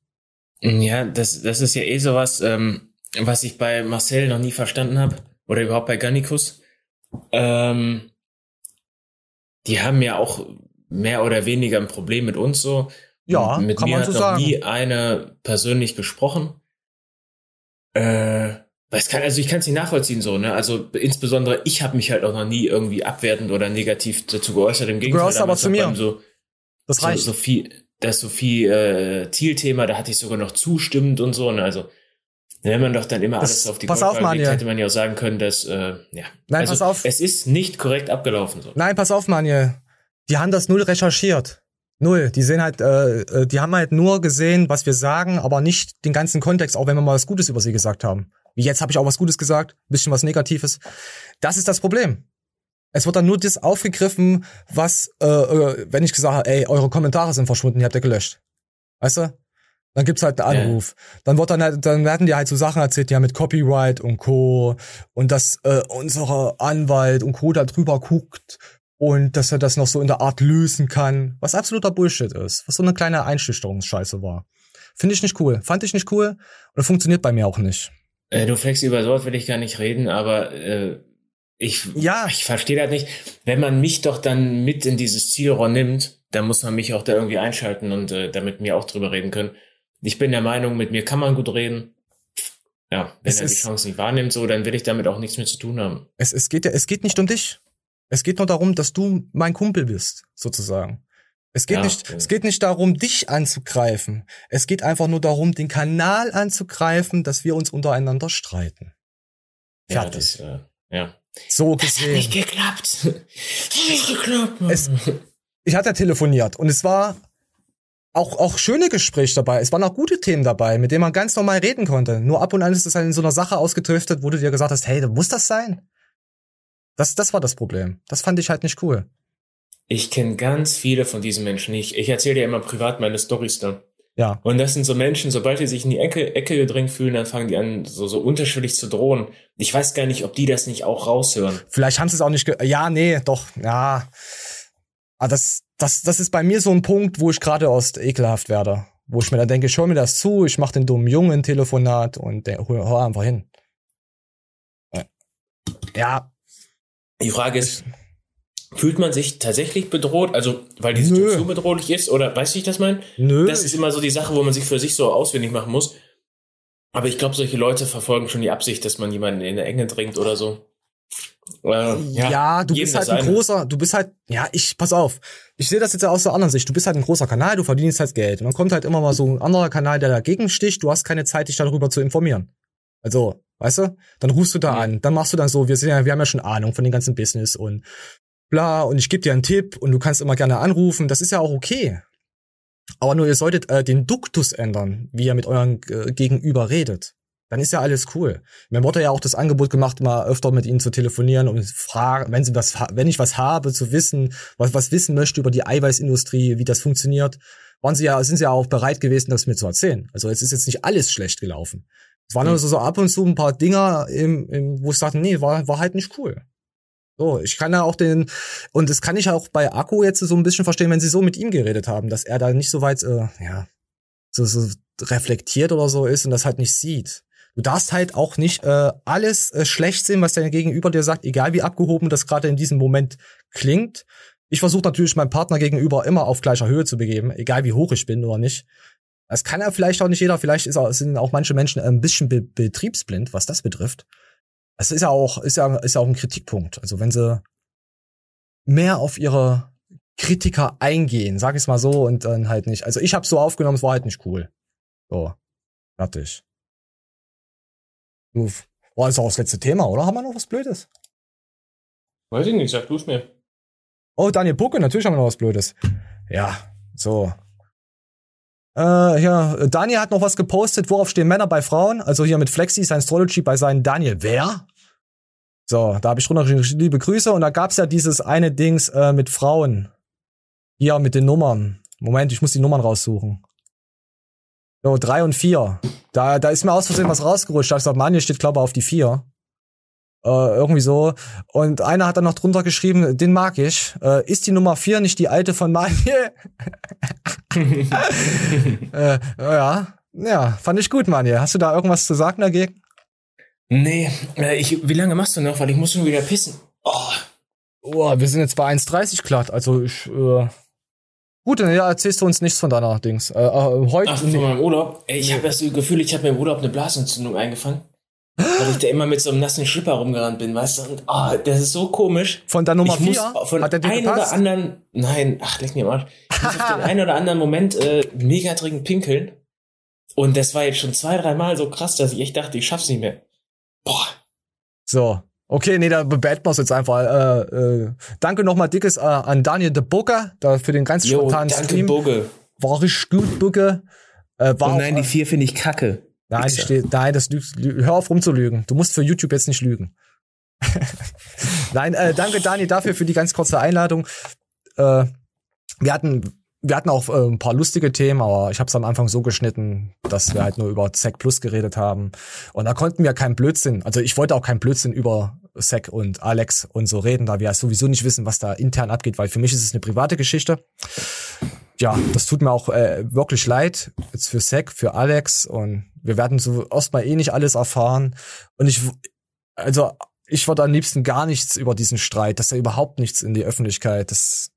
Ja, das, das ist ja eh sowas, ähm, was ich bei Marcel noch nie verstanden habe. Oder überhaupt bei Gannikus. Ähm, die haben ja auch mehr oder weniger ein Problem mit uns so. Ja, mit kann mir man hat so noch sagen. nie eine persönlich gesprochen. Äh, weil es kann, also ich kann es nicht nachvollziehen so, ne? Also insbesondere ich habe mich halt auch noch nie irgendwie abwertend oder negativ dazu geäußert. Im Gegenteil, aber zu mir. So, Das so, reicht. Sophie, das Sophie äh, Thiel-Thema, da hatte ich sogar noch zustimmend und so. Ne? Also wenn man doch dann immer Das- alles auf die pass auf, Goldwaage legt, hätte man ja auch sagen können, dass äh, ja. Nein, also, pass auf. Es ist nicht korrekt abgelaufen so. Nein, pass auf, Manuel. Die haben das null recherchiert. Null. Die sehen halt, äh, äh, die haben halt nur gesehen, was wir sagen, aber nicht den ganzen Kontext, auch wenn wir mal was Gutes über sie gesagt haben. Wie jetzt habe ich auch was Gutes gesagt, bisschen was Negatives. Das ist das Problem. Es wird dann nur das aufgegriffen, was, äh, äh, wenn ich gesagt habe, ey, eure Kommentare sind verschwunden, die habt ihr gelöscht. Weißt du? Dann gibt's halt einen Ja. Anruf. Dann wird dann halt, dann werden die halt so Sachen erzählt, ja, mit Copyright und Co. Und dass äh, unser Anwalt und Co. da drüber guckt und dass er das noch so in der Art lösen kann, was absoluter Bullshit ist, was so eine kleine Einschüchterungsscheiße war. Finde ich nicht cool. Fand ich nicht cool und funktioniert bei mir auch nicht. Äh, du Flex, über sowas will ich gar nicht reden, aber äh, ich, ja. ich verstehe das nicht. Wenn man mich doch dann mit in dieses Zielrohr nimmt, dann muss man mich auch da irgendwie einschalten und äh, damit mir auch drüber reden können. Ich bin der Meinung, mit mir kann man gut reden. Ja, wenn Es er die Chance nicht wahrnimmt, so, dann will ich damit auch nichts mehr zu tun haben. Es, es geht ja, es geht nicht um dich. Es geht nur darum, dass du mein Kumpel bist, sozusagen. Es geht Ja, nicht, ja. es geht nicht darum, dich anzugreifen. Es geht einfach nur darum, den Kanal anzugreifen, dass wir uns untereinander streiten. Ja, Fertig. das, äh, ja. so Das hat gesehen. nicht geklappt. Das hat nicht geklappt. Mann. Es, ich hatte ja telefoniert und es war auch, auch schöne Gespräche dabei. Es waren auch gute Themen dabei, mit denen man ganz normal reden konnte. Nur ab und an ist es halt in so einer Sache ausgetriftet, wo du dir gesagt hast, hey, muss das sein? Das, das war das Problem. Das fand ich halt nicht cool. Ich kenne ganz viele von diesen Menschen nicht. Ich erzähle dir immer privat meine Storys dann. Ja. Und das sind so Menschen, sobald die sich in die Ecke, Ecke gedrängt fühlen, dann fangen die an, so, so unterschwellig zu drohen. Ich weiß gar nicht, ob die das nicht auch raushören. Vielleicht haben sie es auch nicht. Ge ja, nee, doch, ja. Aber das, das, das ist bei mir so ein Punkt, wo ich gerade aus ekelhaft werde. Wo ich mir dann denke, ich hör mir das zu, ich mach den dummen Jungen Telefonat und der, hör, hör einfach hin. Ja. Die Frage ist, fühlt man sich tatsächlich bedroht? Also, weil die Situation bedrohlich ist? Oder weißt du, wie ich das meine? Nö. Das ist immer so die Sache, wo man sich für sich so auswendig machen muss. Aber ich glaube, solche Leute verfolgen schon die Absicht, dass man jemanden in der Enge drängt oder so. Äh, Ja, du jedem bist halt ein seine. großer, du bist halt, ja, ich, pass auf, ich sehe das jetzt ja aus der anderen Sicht. Du bist halt ein großer Kanal, du verdienst halt Geld. Und dann kommt halt immer mal so ein anderer Kanal, der dagegen sticht. Du hast keine Zeit, dich darüber zu informieren. Also, weißt du? Dann rufst du da an, dann machst du dann so, wir sind ja, wir haben ja schon Ahnung von dem ganzen Business und bla, und ich gebe dir einen Tipp und du kannst immer gerne anrufen. Das ist ja auch okay. Aber nur ihr solltet äh, den Duktus ändern, wie ihr mit eurem äh, Gegenüber redet. Dann ist ja alles cool. Mir wurde ja auch das Angebot gemacht, mal öfter mit ihnen zu telefonieren und fragen, wenn sie was, wenn ich was habe, zu wissen, was, was wissen möchte über die Eiweißindustrie, wie das funktioniert, waren sie ja, sind sie ja auch bereit gewesen, das mir zu erzählen. Also es ist jetzt nicht alles schlecht gelaufen. Es waren nur so, so ab und zu ein paar Dinger, im, im, wo ich sagte, nee, war, war halt nicht cool. So, ich kann ja auch den, und das kann ich auch bei Akku jetzt so ein bisschen verstehen, wenn sie so mit ihm geredet haben, dass er da nicht so weit, äh, ja, so, so reflektiert oder so ist und das halt nicht sieht. Du darfst halt auch nicht äh, alles äh, schlecht sehen, was dein Gegenüber dir sagt, egal wie abgehoben das gerade in diesem Moment klingt. Ich versuche natürlich meinem Partner gegenüber immer auf gleicher Höhe zu begeben, egal wie hoch ich bin oder nicht. Das kann ja vielleicht auch nicht jeder, vielleicht ist auch, sind auch manche Menschen ein bisschen be betriebsblind, was das betrifft. Das ist ja auch, ist ja, ist ja auch ein Kritikpunkt. Also wenn sie mehr auf ihre Kritiker eingehen, sag ich's mal so, und dann halt nicht. Also ich habe so aufgenommen, es war halt nicht cool. So, fertig. Du, war das auch das letzte Thema, oder? Haben wir noch was Blödes? Weiß ich nicht, sag du's mir. Oh, Daniel Pucke, natürlich haben wir noch was Blödes. Ja, so. Äh, ja, Daniel hat noch was gepostet, worauf stehen Männer bei Frauen? Also hier mit Flexi, Scientology bei seinen Daniel. Wer? So, da habe ich runtergeschrieben, liebe Grüße. Und da gab's ja dieses eine Dings äh, mit Frauen. Hier mit den Nummern. Moment, ich muss die Nummern raussuchen. So, drei und vier. Da, da ist mir aus Versehen was rausgerutscht. Hab ich gesagt, Mann, hier steht, glaube ich, auf die vier. Äh, irgendwie so. Und einer hat dann noch drunter geschrieben, den mag ich. Äh, ist die Nummer vier nicht die alte von Manje? äh, ja, ja, fand ich gut, Manje. Hast du da irgendwas zu sagen dagegen? Nee, äh, ich, wie lange machst du noch? Weil ich muss schon wieder pissen. Oh. Oh, wir sind jetzt bei 1,30 glatt. Also ich, äh, gut, dann ja, erzählst du uns nichts von deiner Dings. Äh, äh, heute. Ach, von meinem Urlaub? Ey, ich habe das Gefühl, ich habe mir im Urlaub eine Blasentzündung eingefangen. Weil ich da immer mit so einem nassen Schlipper rumgerannt bin, weißt du? Und oh, das ist so komisch. Von der Nummer ich muss vier? Von Hat der dir ein gepasst? oder anderen, nein, ach, leck mir mal. Ich muss auf den einen oder anderen Moment äh, mega dringend pinkeln. Und das war jetzt schon zwei, dreimal so krass, dass ich echt dachte, ich schaff's nicht mehr. So. Okay, nee, da beenden wir jetzt einfach. Äh, äh, danke nochmal dickes äh, an Daniel de Booker da für den ganz Jo, spontanen danke, Stream. Bugge. War richtig gut, Booker. Äh, war Oh nein, auch, die vier finde ich kacke. Nein, die steht, nein, das lügt, lü- hör auf rumzulügen. Du musst für YouTube jetzt nicht lügen. nein, äh, danke Dani dafür für die ganz kurze Einladung. Äh, wir hatten wir hatten auch äh, ein paar lustige Themen, aber ich habe es am Anfang so geschnitten, dass wir halt nur über Zack Plus geredet haben. Und da konnten wir keinen Blödsinn, also ich wollte auch keinen Blödsinn über Zack und Alex und so reden, da wir ja sowieso nicht wissen, was da intern abgeht, weil für mich ist es eine private Geschichte. Ja, das tut mir auch äh, wirklich leid, jetzt für Zack, für Alex und wir werden so erstmal eh nicht alles erfahren. Und ich, also ich würde am liebsten gar nichts über diesen Streit, dass da überhaupt nichts in die Öffentlichkeit, das,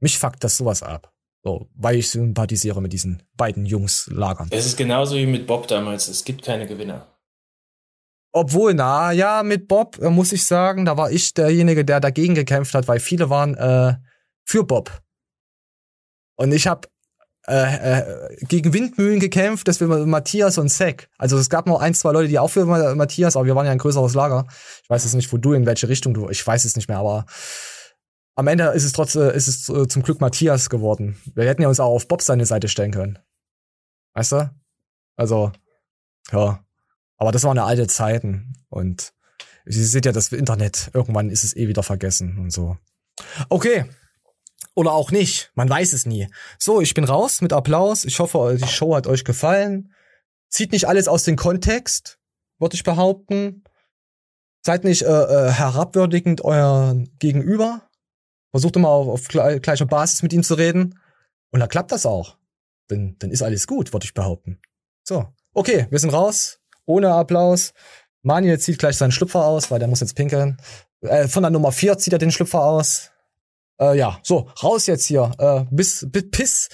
mich fuckt das sowas ab. So, weil ich sympathisiere mit diesen beiden Jungs lagern. Es ist genauso wie mit Bob damals. Es gibt keine Gewinner. Obwohl, na ja, mit Bob äh, muss ich sagen, da war ich derjenige, der dagegen gekämpft hat, weil viele waren äh, für Bob. Und ich habe äh, äh, gegen Windmühlen gekämpft, dass wir Matthias und Zack. Also es gab noch ein, zwei Leute, die auch für Ma- Matthias, aber wir waren ja ein größeres Lager. Ich weiß jetzt nicht, wo du, in welche Richtung du, ich weiß es nicht mehr, aber am Ende ist es trotzdem, ist es äh, zum Glück Matthias geworden. Wir hätten ja uns auch auf Bob seine Seite stellen können. Weißt du? Also, ja. Aber das waren ja alte Zeiten. Und Sie seht ja das Internet. Irgendwann ist es eh wieder vergessen und so. Okay. Oder auch nicht. Man weiß es nie. So, ich bin raus mit Applaus. Ich hoffe, die Show hat euch gefallen. Zieht nicht alles aus dem Kontext, würde ich behaupten. Seid nicht äh, äh, herabwürdigend euer Gegenüber. Versucht immer auf, auf gle- gleicher Basis mit ihm zu reden. Und dann klappt das auch. Dann, dann ist alles gut, würde ich behaupten. So, okay, wir sind raus. Ohne Applaus. Manuel zieht gleich seinen Schlüpfer aus, weil der muss jetzt pinkeln. Äh, von der Nummer 4 zieht er den Schlüpfer aus. Äh, ja, so, raus jetzt hier. Äh, bis, bis, bis,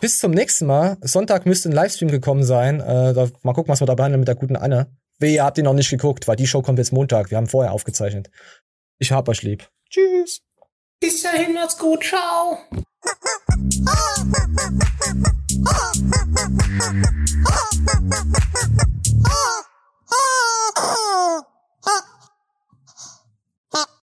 bis zum nächsten Mal. Sonntag müsste ein Livestream gekommen sein. Äh, da, mal gucken, was wir da behandeln mit der guten Anne. Wehe, ihr habt ihn noch nicht geguckt, weil die Show kommt jetzt Montag. Wir haben vorher aufgezeichnet. Ich hab euch lieb. Tschüss. Bis dahin, macht's gut, ciao.